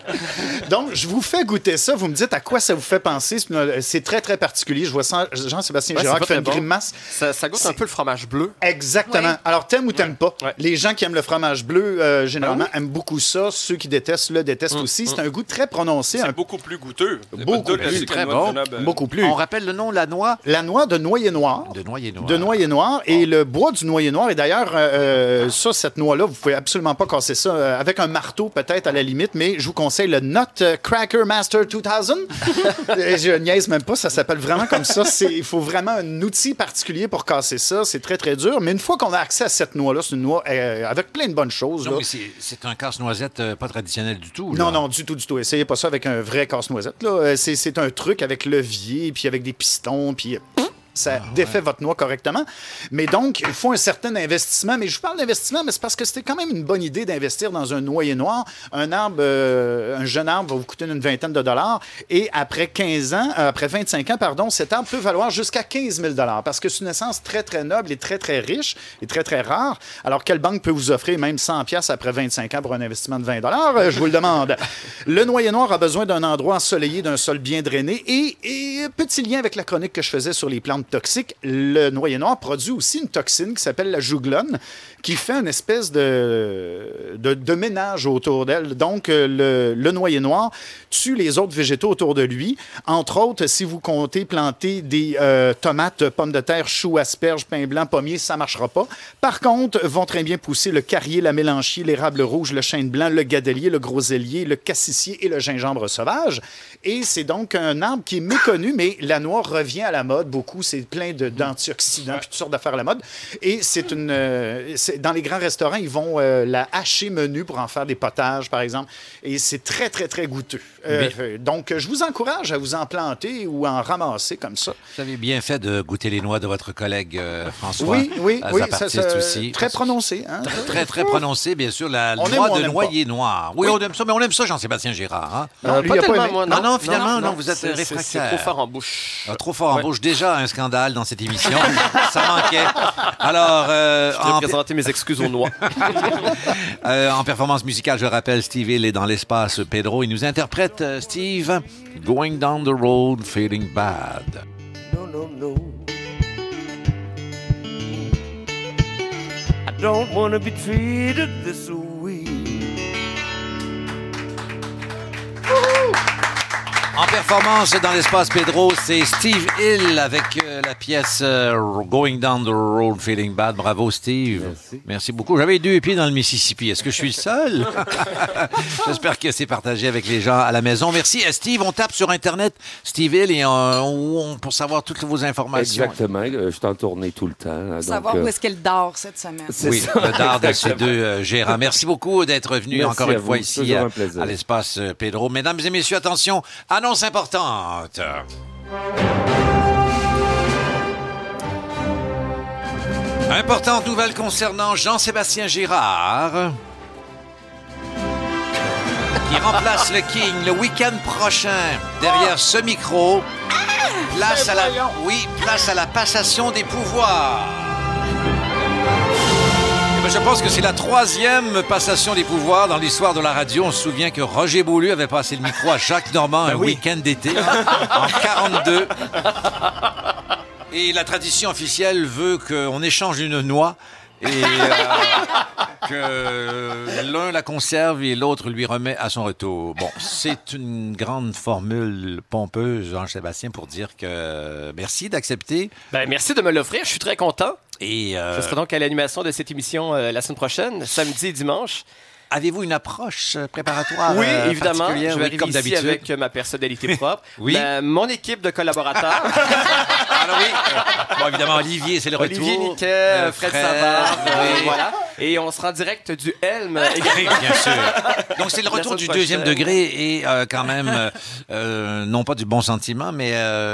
Donc, je vous fais goûter ça. Vous me dites à quoi ça vous fait penser. C'est C'est très, très particulier. Je vois ça- Jean-Sébastien Ouais, Girard c'est qui fait une bon. grimace. Ça, ça goûte un peu le fromage bleu. Exactement. Ouais. Alors, t'aimes ou t'aimes pas? Les gens qui aiment le fromage bleu, euh, généralement, Ben aiment beaucoup ça. Ceux qui détestent le détestent Hum, aussi. C'est hum. un goût très prononcé. un- Beaucoup plus goûteux. Beaucoup plus. la Très noix bon. Beaucoup plus. On rappelle le nom, la noix? La noix de noyer noir. De noyer noir. De noyer noir. Et le bois du noyer noir. Et d'ailleurs, euh, euh, ça, cette noix-là, vous pouvez absolument pas casser ça euh, avec un marteau, peut-être à la limite, mais je vous conseille le Nut euh, Cracker Master 2000. *laughs* Et je niaise même pas, ça s'appelle vraiment comme ça. Il faut vraiment un outil particulier pour casser ça. C'est très, très dur. Mais une fois qu'on a accès à cette noix-là, c'est une noix euh, avec plein de bonnes choses. Non, là. mais c'est- un casse-noisette euh, pas traditionnel du tout. là. Non, non, du tout, du tout. Essayez pas ça avec un vrai casse-noisette. Euh, C'est un truc avec levier, puis avec des pistons, puis... euh, ça défait votre noix correctement. Mais donc, il faut un certain investissement. Mais je vous parle d'investissement, mais c'est parce que c'était quand même une bonne idée d'investir dans un noyer noir. Un arbre, euh, un jeune arbre va vous coûter une vingtaine de dollars. Et après 15 ans, euh, après 25 ans, pardon, cet arbre peut valoir jusqu'à 15 000 dollars parce que c'est une essence très, très noble et très, très riche et très, très rare. Alors, quelle banque peut vous offrir même 100 pièces après 25 ans pour un investissement de 20 dollars? Euh, Je vous le demande. *laughs* Le noyer noir a besoin d'un endroit ensoleillé, d'un sol bien drainé. Et, et petit lien avec la chronique que je faisais sur les plantes toxiques, le noyer noir produit aussi une toxine qui s'appelle la jouglone, qui fait une espèce de, de, ménage autour d'elle. Donc, euh, le, le noir tue les autres végétaux autour de lui. Entre autres, si vous comptez planter des euh, tomates, pommes de terre, choux, asperges, pain blanc, pommiers, ça ne marchera pas. Par contre, vont très bien pousser le carrier, la mélanchier, l'érable rouge, le chêne blanc, le gadelier, le grosellier, le cassissier et le gingembre sauvage. Et c'est donc un arbre qui est méconnu, mais la noix revient à la mode beaucoup. C'est plein de- d'antioxydants, puis toutes sortes d'affaires à la mode. Et c'est une. euh, dans les grands restaurants, ils vont euh, la hacher menu pour en faire des potages, par exemple. Et c'est très, très, très goûteux. Euh, donc, je vous encourage à vous en planter ou à en ramasser comme ça. Vous avez bien fait de goûter les noix de votre collègue euh, François. Oui, oui, à oui. Ça- ça- aussi. Très prononcé. Hein? Très, très prononcé, bien sûr. La On noix de noyer noir. Oui, Oui. on aime ça, mais on aime ça, Jean-Sébastien Gérard. hein? Non, lui, il a pas aimé. Non, non, finalement, non, vous êtes réfractaire. C'est trop fort en bouche. Ah, trop fort en bouche. Déjà, un scandale dans cette émission. *laughs* ça manquait. Alors, euh, Je en, présenter mes excuses aux noix. *laughs* euh, en performance musicale, je rappelle, Steve Hill est dans l'espace Pedro. Il nous interprète, euh, Steve, Going Down the Road, Feeling Bad. No, no, no. I don't want to be treated this way. En performance dans l'espace Pedro, c'est Steve Hill avec euh, la pièce euh, Going Down the Road Feeling Bad. Bravo Steve. Merci. beaucoup. J'avais deux pieds dans le Mississippi. Est-ce que je suis le seul? *laughs* J'espère que c'est partagé avec les gens à la maison. Merci. Euh, Steve, on tape sur Internet Steve Hill et euh, on- on- pour savoir toutes vos informations. Exactement. Je suis en tournée tout le temps. hein, donc, Savoir euh, où est-ce qu'elle dort cette semaine. Oui, ça, le dard de ces deux euh, *laughs* gérants. Merci beaucoup d'être venu Merci encore à une fois ici à, à l'espace Pedro. Mesdames et messieurs, attention, annonce importante. Importante nouvelle concernant Jean-Sébastien Girard, qui *laughs* remplace le King le week-end prochain derrière ce micro. Place à la, oui, place à la passation des pouvoirs. Ben, je pense que c'est la troisième passation des pouvoirs dans l'histoire de la radio. On se souvient que Roger Beaulieu avait passé le micro à Jacques Normand un week-end d'été en 42. Et la tradition officielle veut qu'on échange une noix et euh, que l'un la conserve et l'autre lui remet à son retour. Bon, c'est une grande formule pompeuse, Jean-Sébastien, pour dire que merci d'accepter. Ben, merci de me l'offrir. Je suis très content. Et euh, Je serai donc à l'animation de cette émission euh, la semaine prochaine, samedi et dimanche. Avez-vous une approche euh, préparatoire Oui, euh, évidemment. Je vais Oui, comme ici avec euh, ma personnalité propre. *laughs* Oui. Mon équipe de collaborateurs. *laughs* Alors oui, bon, évidemment, Olivier, c'est le retour. Olivier Niquet, Euh, Fred, Fred, Savard, oui. voilà. Et on se rend direct du Helm Oui, également. bien sûr. Donc, c'est le retour du deuxième degré et euh, quand même, non pas du bon sentiment, mais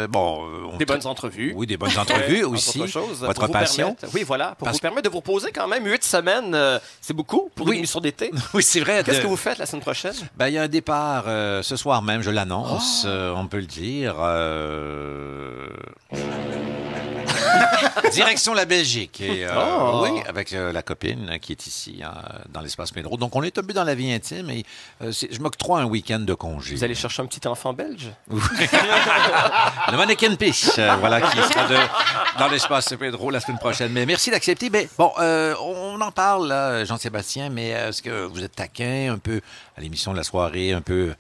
bon. on- Des bonnes entrevues. Oui, des bonnes entrevues aussi. Votre passion. oui, voilà. Pour Parce- vous permettre de vous reposer quand même huit semaines, c'est beaucoup pour une émission d'été. Oui, c'est vrai. Qu'est-ce de- que vous faites la semaine prochaine? Ben, il y a un départ euh, ce soir même, je l'annonce, Oh. euh, on peut le dire. *laughs* Direction la Belgique. Et, euh, Oh. Oui, avec euh, la copine qui est ici, hein, dans l'espace Pedro. Donc, on est un peu dans la vie intime et euh, je m'octroie un week-end de congé. Vous allez chercher un petit enfant belge? *laughs* Le mannequin euh, voilà, qui sera de- dans l'espace Pedro la semaine prochaine. Mais merci d'accepter. Mais bon, on en parle, Jean-Sébastien, mais est-ce que vous êtes taquin un peu à l'émission de la soirée, un peu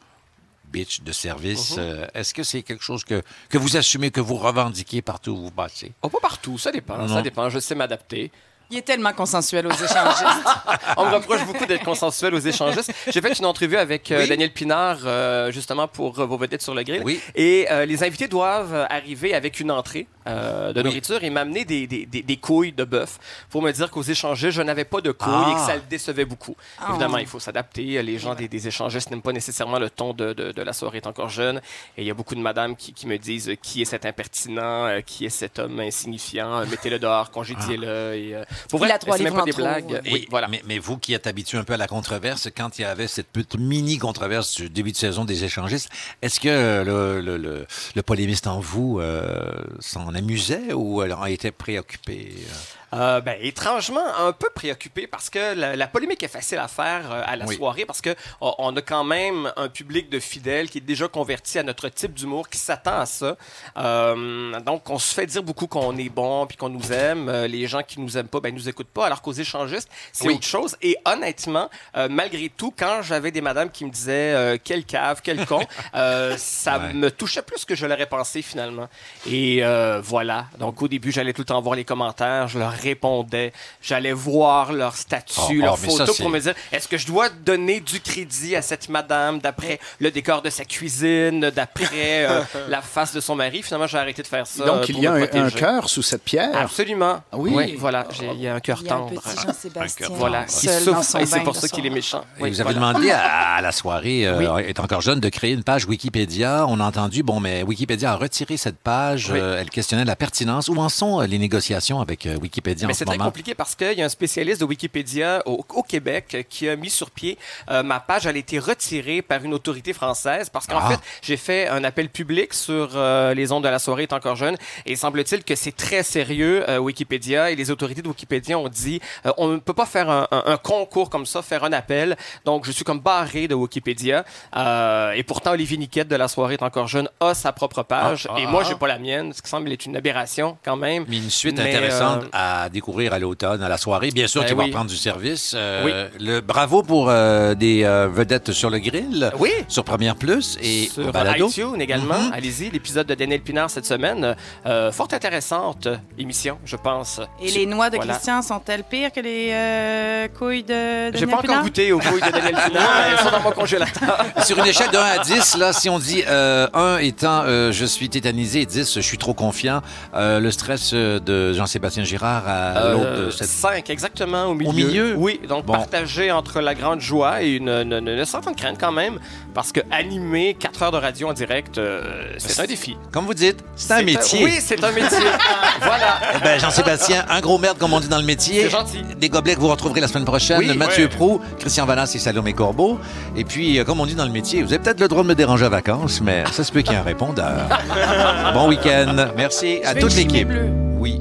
bitch de service? Mhm. Euh, Est-ce que c'est quelque chose que, que vous assumez, que vous revendiquez partout où vous passez? Oh, pas partout, ça dépend. Non. Ça dépend, je sais m'adapter. Il est tellement consensuel aux échangistes. *laughs* On me reproche beaucoup d'être consensuel aux échangistes. J'ai fait une entrevue avec euh, Oui. Daniel Pinard, euh, justement, pour euh, vos vedettes sur le grill. Oui. Et euh, les invités doivent arriver avec une entrée euh, de nourriture et m'amener des, des, des- des couilles de bœuf pour me dire qu'aux échangistes, je n'avais pas de couilles Ah. et que ça le décevait beaucoup. Ah. Évidemment, il faut s'adapter. Les gens des, des échangistes n'aiment pas nécessairement le ton de, de, de la soirée est encore jeune. Et il y a beaucoup de madames qui, qui me disent euh, qui est cet impertinent, euh, qui est cet homme insignifiant, mettez-le dehors, congédiez-le. Et, euh, pour Il vrai, c'est même pas des blagues. Oui, voilà. mais, mais vous qui êtes habitué un peu à la controverse, quand il y avait cette petite mini controverse du début de saison des échangistes, est-ce que le, le, le- le polémiste en vous euh, s'en amusait ou elle était préoccupé? Euh, ben, étrangement, un peu préoccupé parce que la, la polémique est facile à faire euh, à la Oui. soirée parce que on, on a quand même un public de fidèles qui est déjà converti à notre type d'humour, qui s'attend à ça. Euh, donc, on se fait dire beaucoup qu'on est bon puis qu'on nous aime. Les gens qui nous aiment pas, ben, nous écoutent pas. Alors qu'aux échangistes, c'est Oui. autre chose. Et honnêtement, malgré tout, quand j'avais des madames qui me disaient euh, quel cave, quel con, *laughs* ça Ouais. me touchait plus que je l'aurais pensé finalement. Et voilà. Donc au début, j'allais tout le temps voir les commentaires, je leur répondais, j'allais voir leur statut, Oh, oh, ça, photos c'est- pour me dire est-ce que je dois donner du crédit à cette madame d'après le décor de sa cuisine, d'après euh, *laughs* la face de son mari? Finalement, j'ai arrêté de faire ça. Donc, il y a un, cœur sous cette pierre? Absolument. Oui. voilà, j'ai- il y a un cœur Il y a un tendre. petit *laughs* Jean-Sébastien Voilà, qui souffre et c'est pour ça qu'il est méchant. Et Oui, vous avez voilà. demandé à, à la soirée, euh, est encore jeune, de créer une page Wikipédia. On a entendu, bon, mais Wikipédia a retiré cette page. Oui. Euh, elle questionnait la pertinence. Où en sont euh, les négociations avec euh, Wikipédia Mais ce c'est très moment? compliqué parce qu'il y a un spécialiste de Wikipédia au, au Québec qui a mis sur pied euh, ma page. Elle a été retirée par une autorité française parce qu'en Ah. fait, j'ai fait un appel public sur euh, les ondes de la soirée est encore jeune et il semble-t-il que c'est très sérieux euh, Wikipédia et les autorités de Wikipédia ont dit on ne peut pas faire un, un- un concours comme ça, faire un appel. Donc je suis comme barré de Wikipédia et pourtant Olivier Niquette de la soirée est encore jeune a sa propre page Ah, ah, et moi j'ai pas la mienne, ce qui semble être une aberration quand même. Mais une suite Mais, intéressante euh, à découvrir à l'automne, à la soirée. Bien sûr Ben qu'il va oui. reprendre du service. Euh, Oui. le bravo pour euh, des euh, vedettes sur le grill. Oui. Sur Première Plus et sur Balado. iTunes également. Mhm. Allez-y, l'épisode de Daniel Pinard cette semaine. Euh, fort intéressante émission, je pense. Et les noix de Voilà. Christian sont-elles pires que les euh, couilles de J'ai Daniel pas encore Pinard? goûté aux couilles de Daniel *laughs* Pinard. Elles sont dans mon congélateur. *laughs* Sur une échelle de 1 à 10, là, si on dit euh, 1 étant euh, je suis tétanisé et 10 je suis trop confiant, euh, le stress euh, de Jean-Sébastien Girard à l'autre de cette 5, Euh, exactement, au milieu. milieu? Oui, donc Bon. partagé entre la grande joie et une, une, une- une certaine crainte quand même, parce que animer 4 heures de radio en direct, euh, c'est un défi. Comme vous dites, c'est un métier. Oui, c'est un métier. *laughs* voilà. Eh ben, Jean-Sébastien, un gros merde, comme on dit dans le métier. C'est gentil. Des gobelets que vous retrouverez la semaine prochaine. Oui, Mathieu ouais. Prou, Christian Valas et Salomé Corbeau. Et puis, euh, comme on dit dans le métier, vous avez peut-être le droit de me déranger à vacances, mais ça se peut qu'il y ait un répondeur. *laughs* bon week-end. Merci à toute l'équipe. Oui.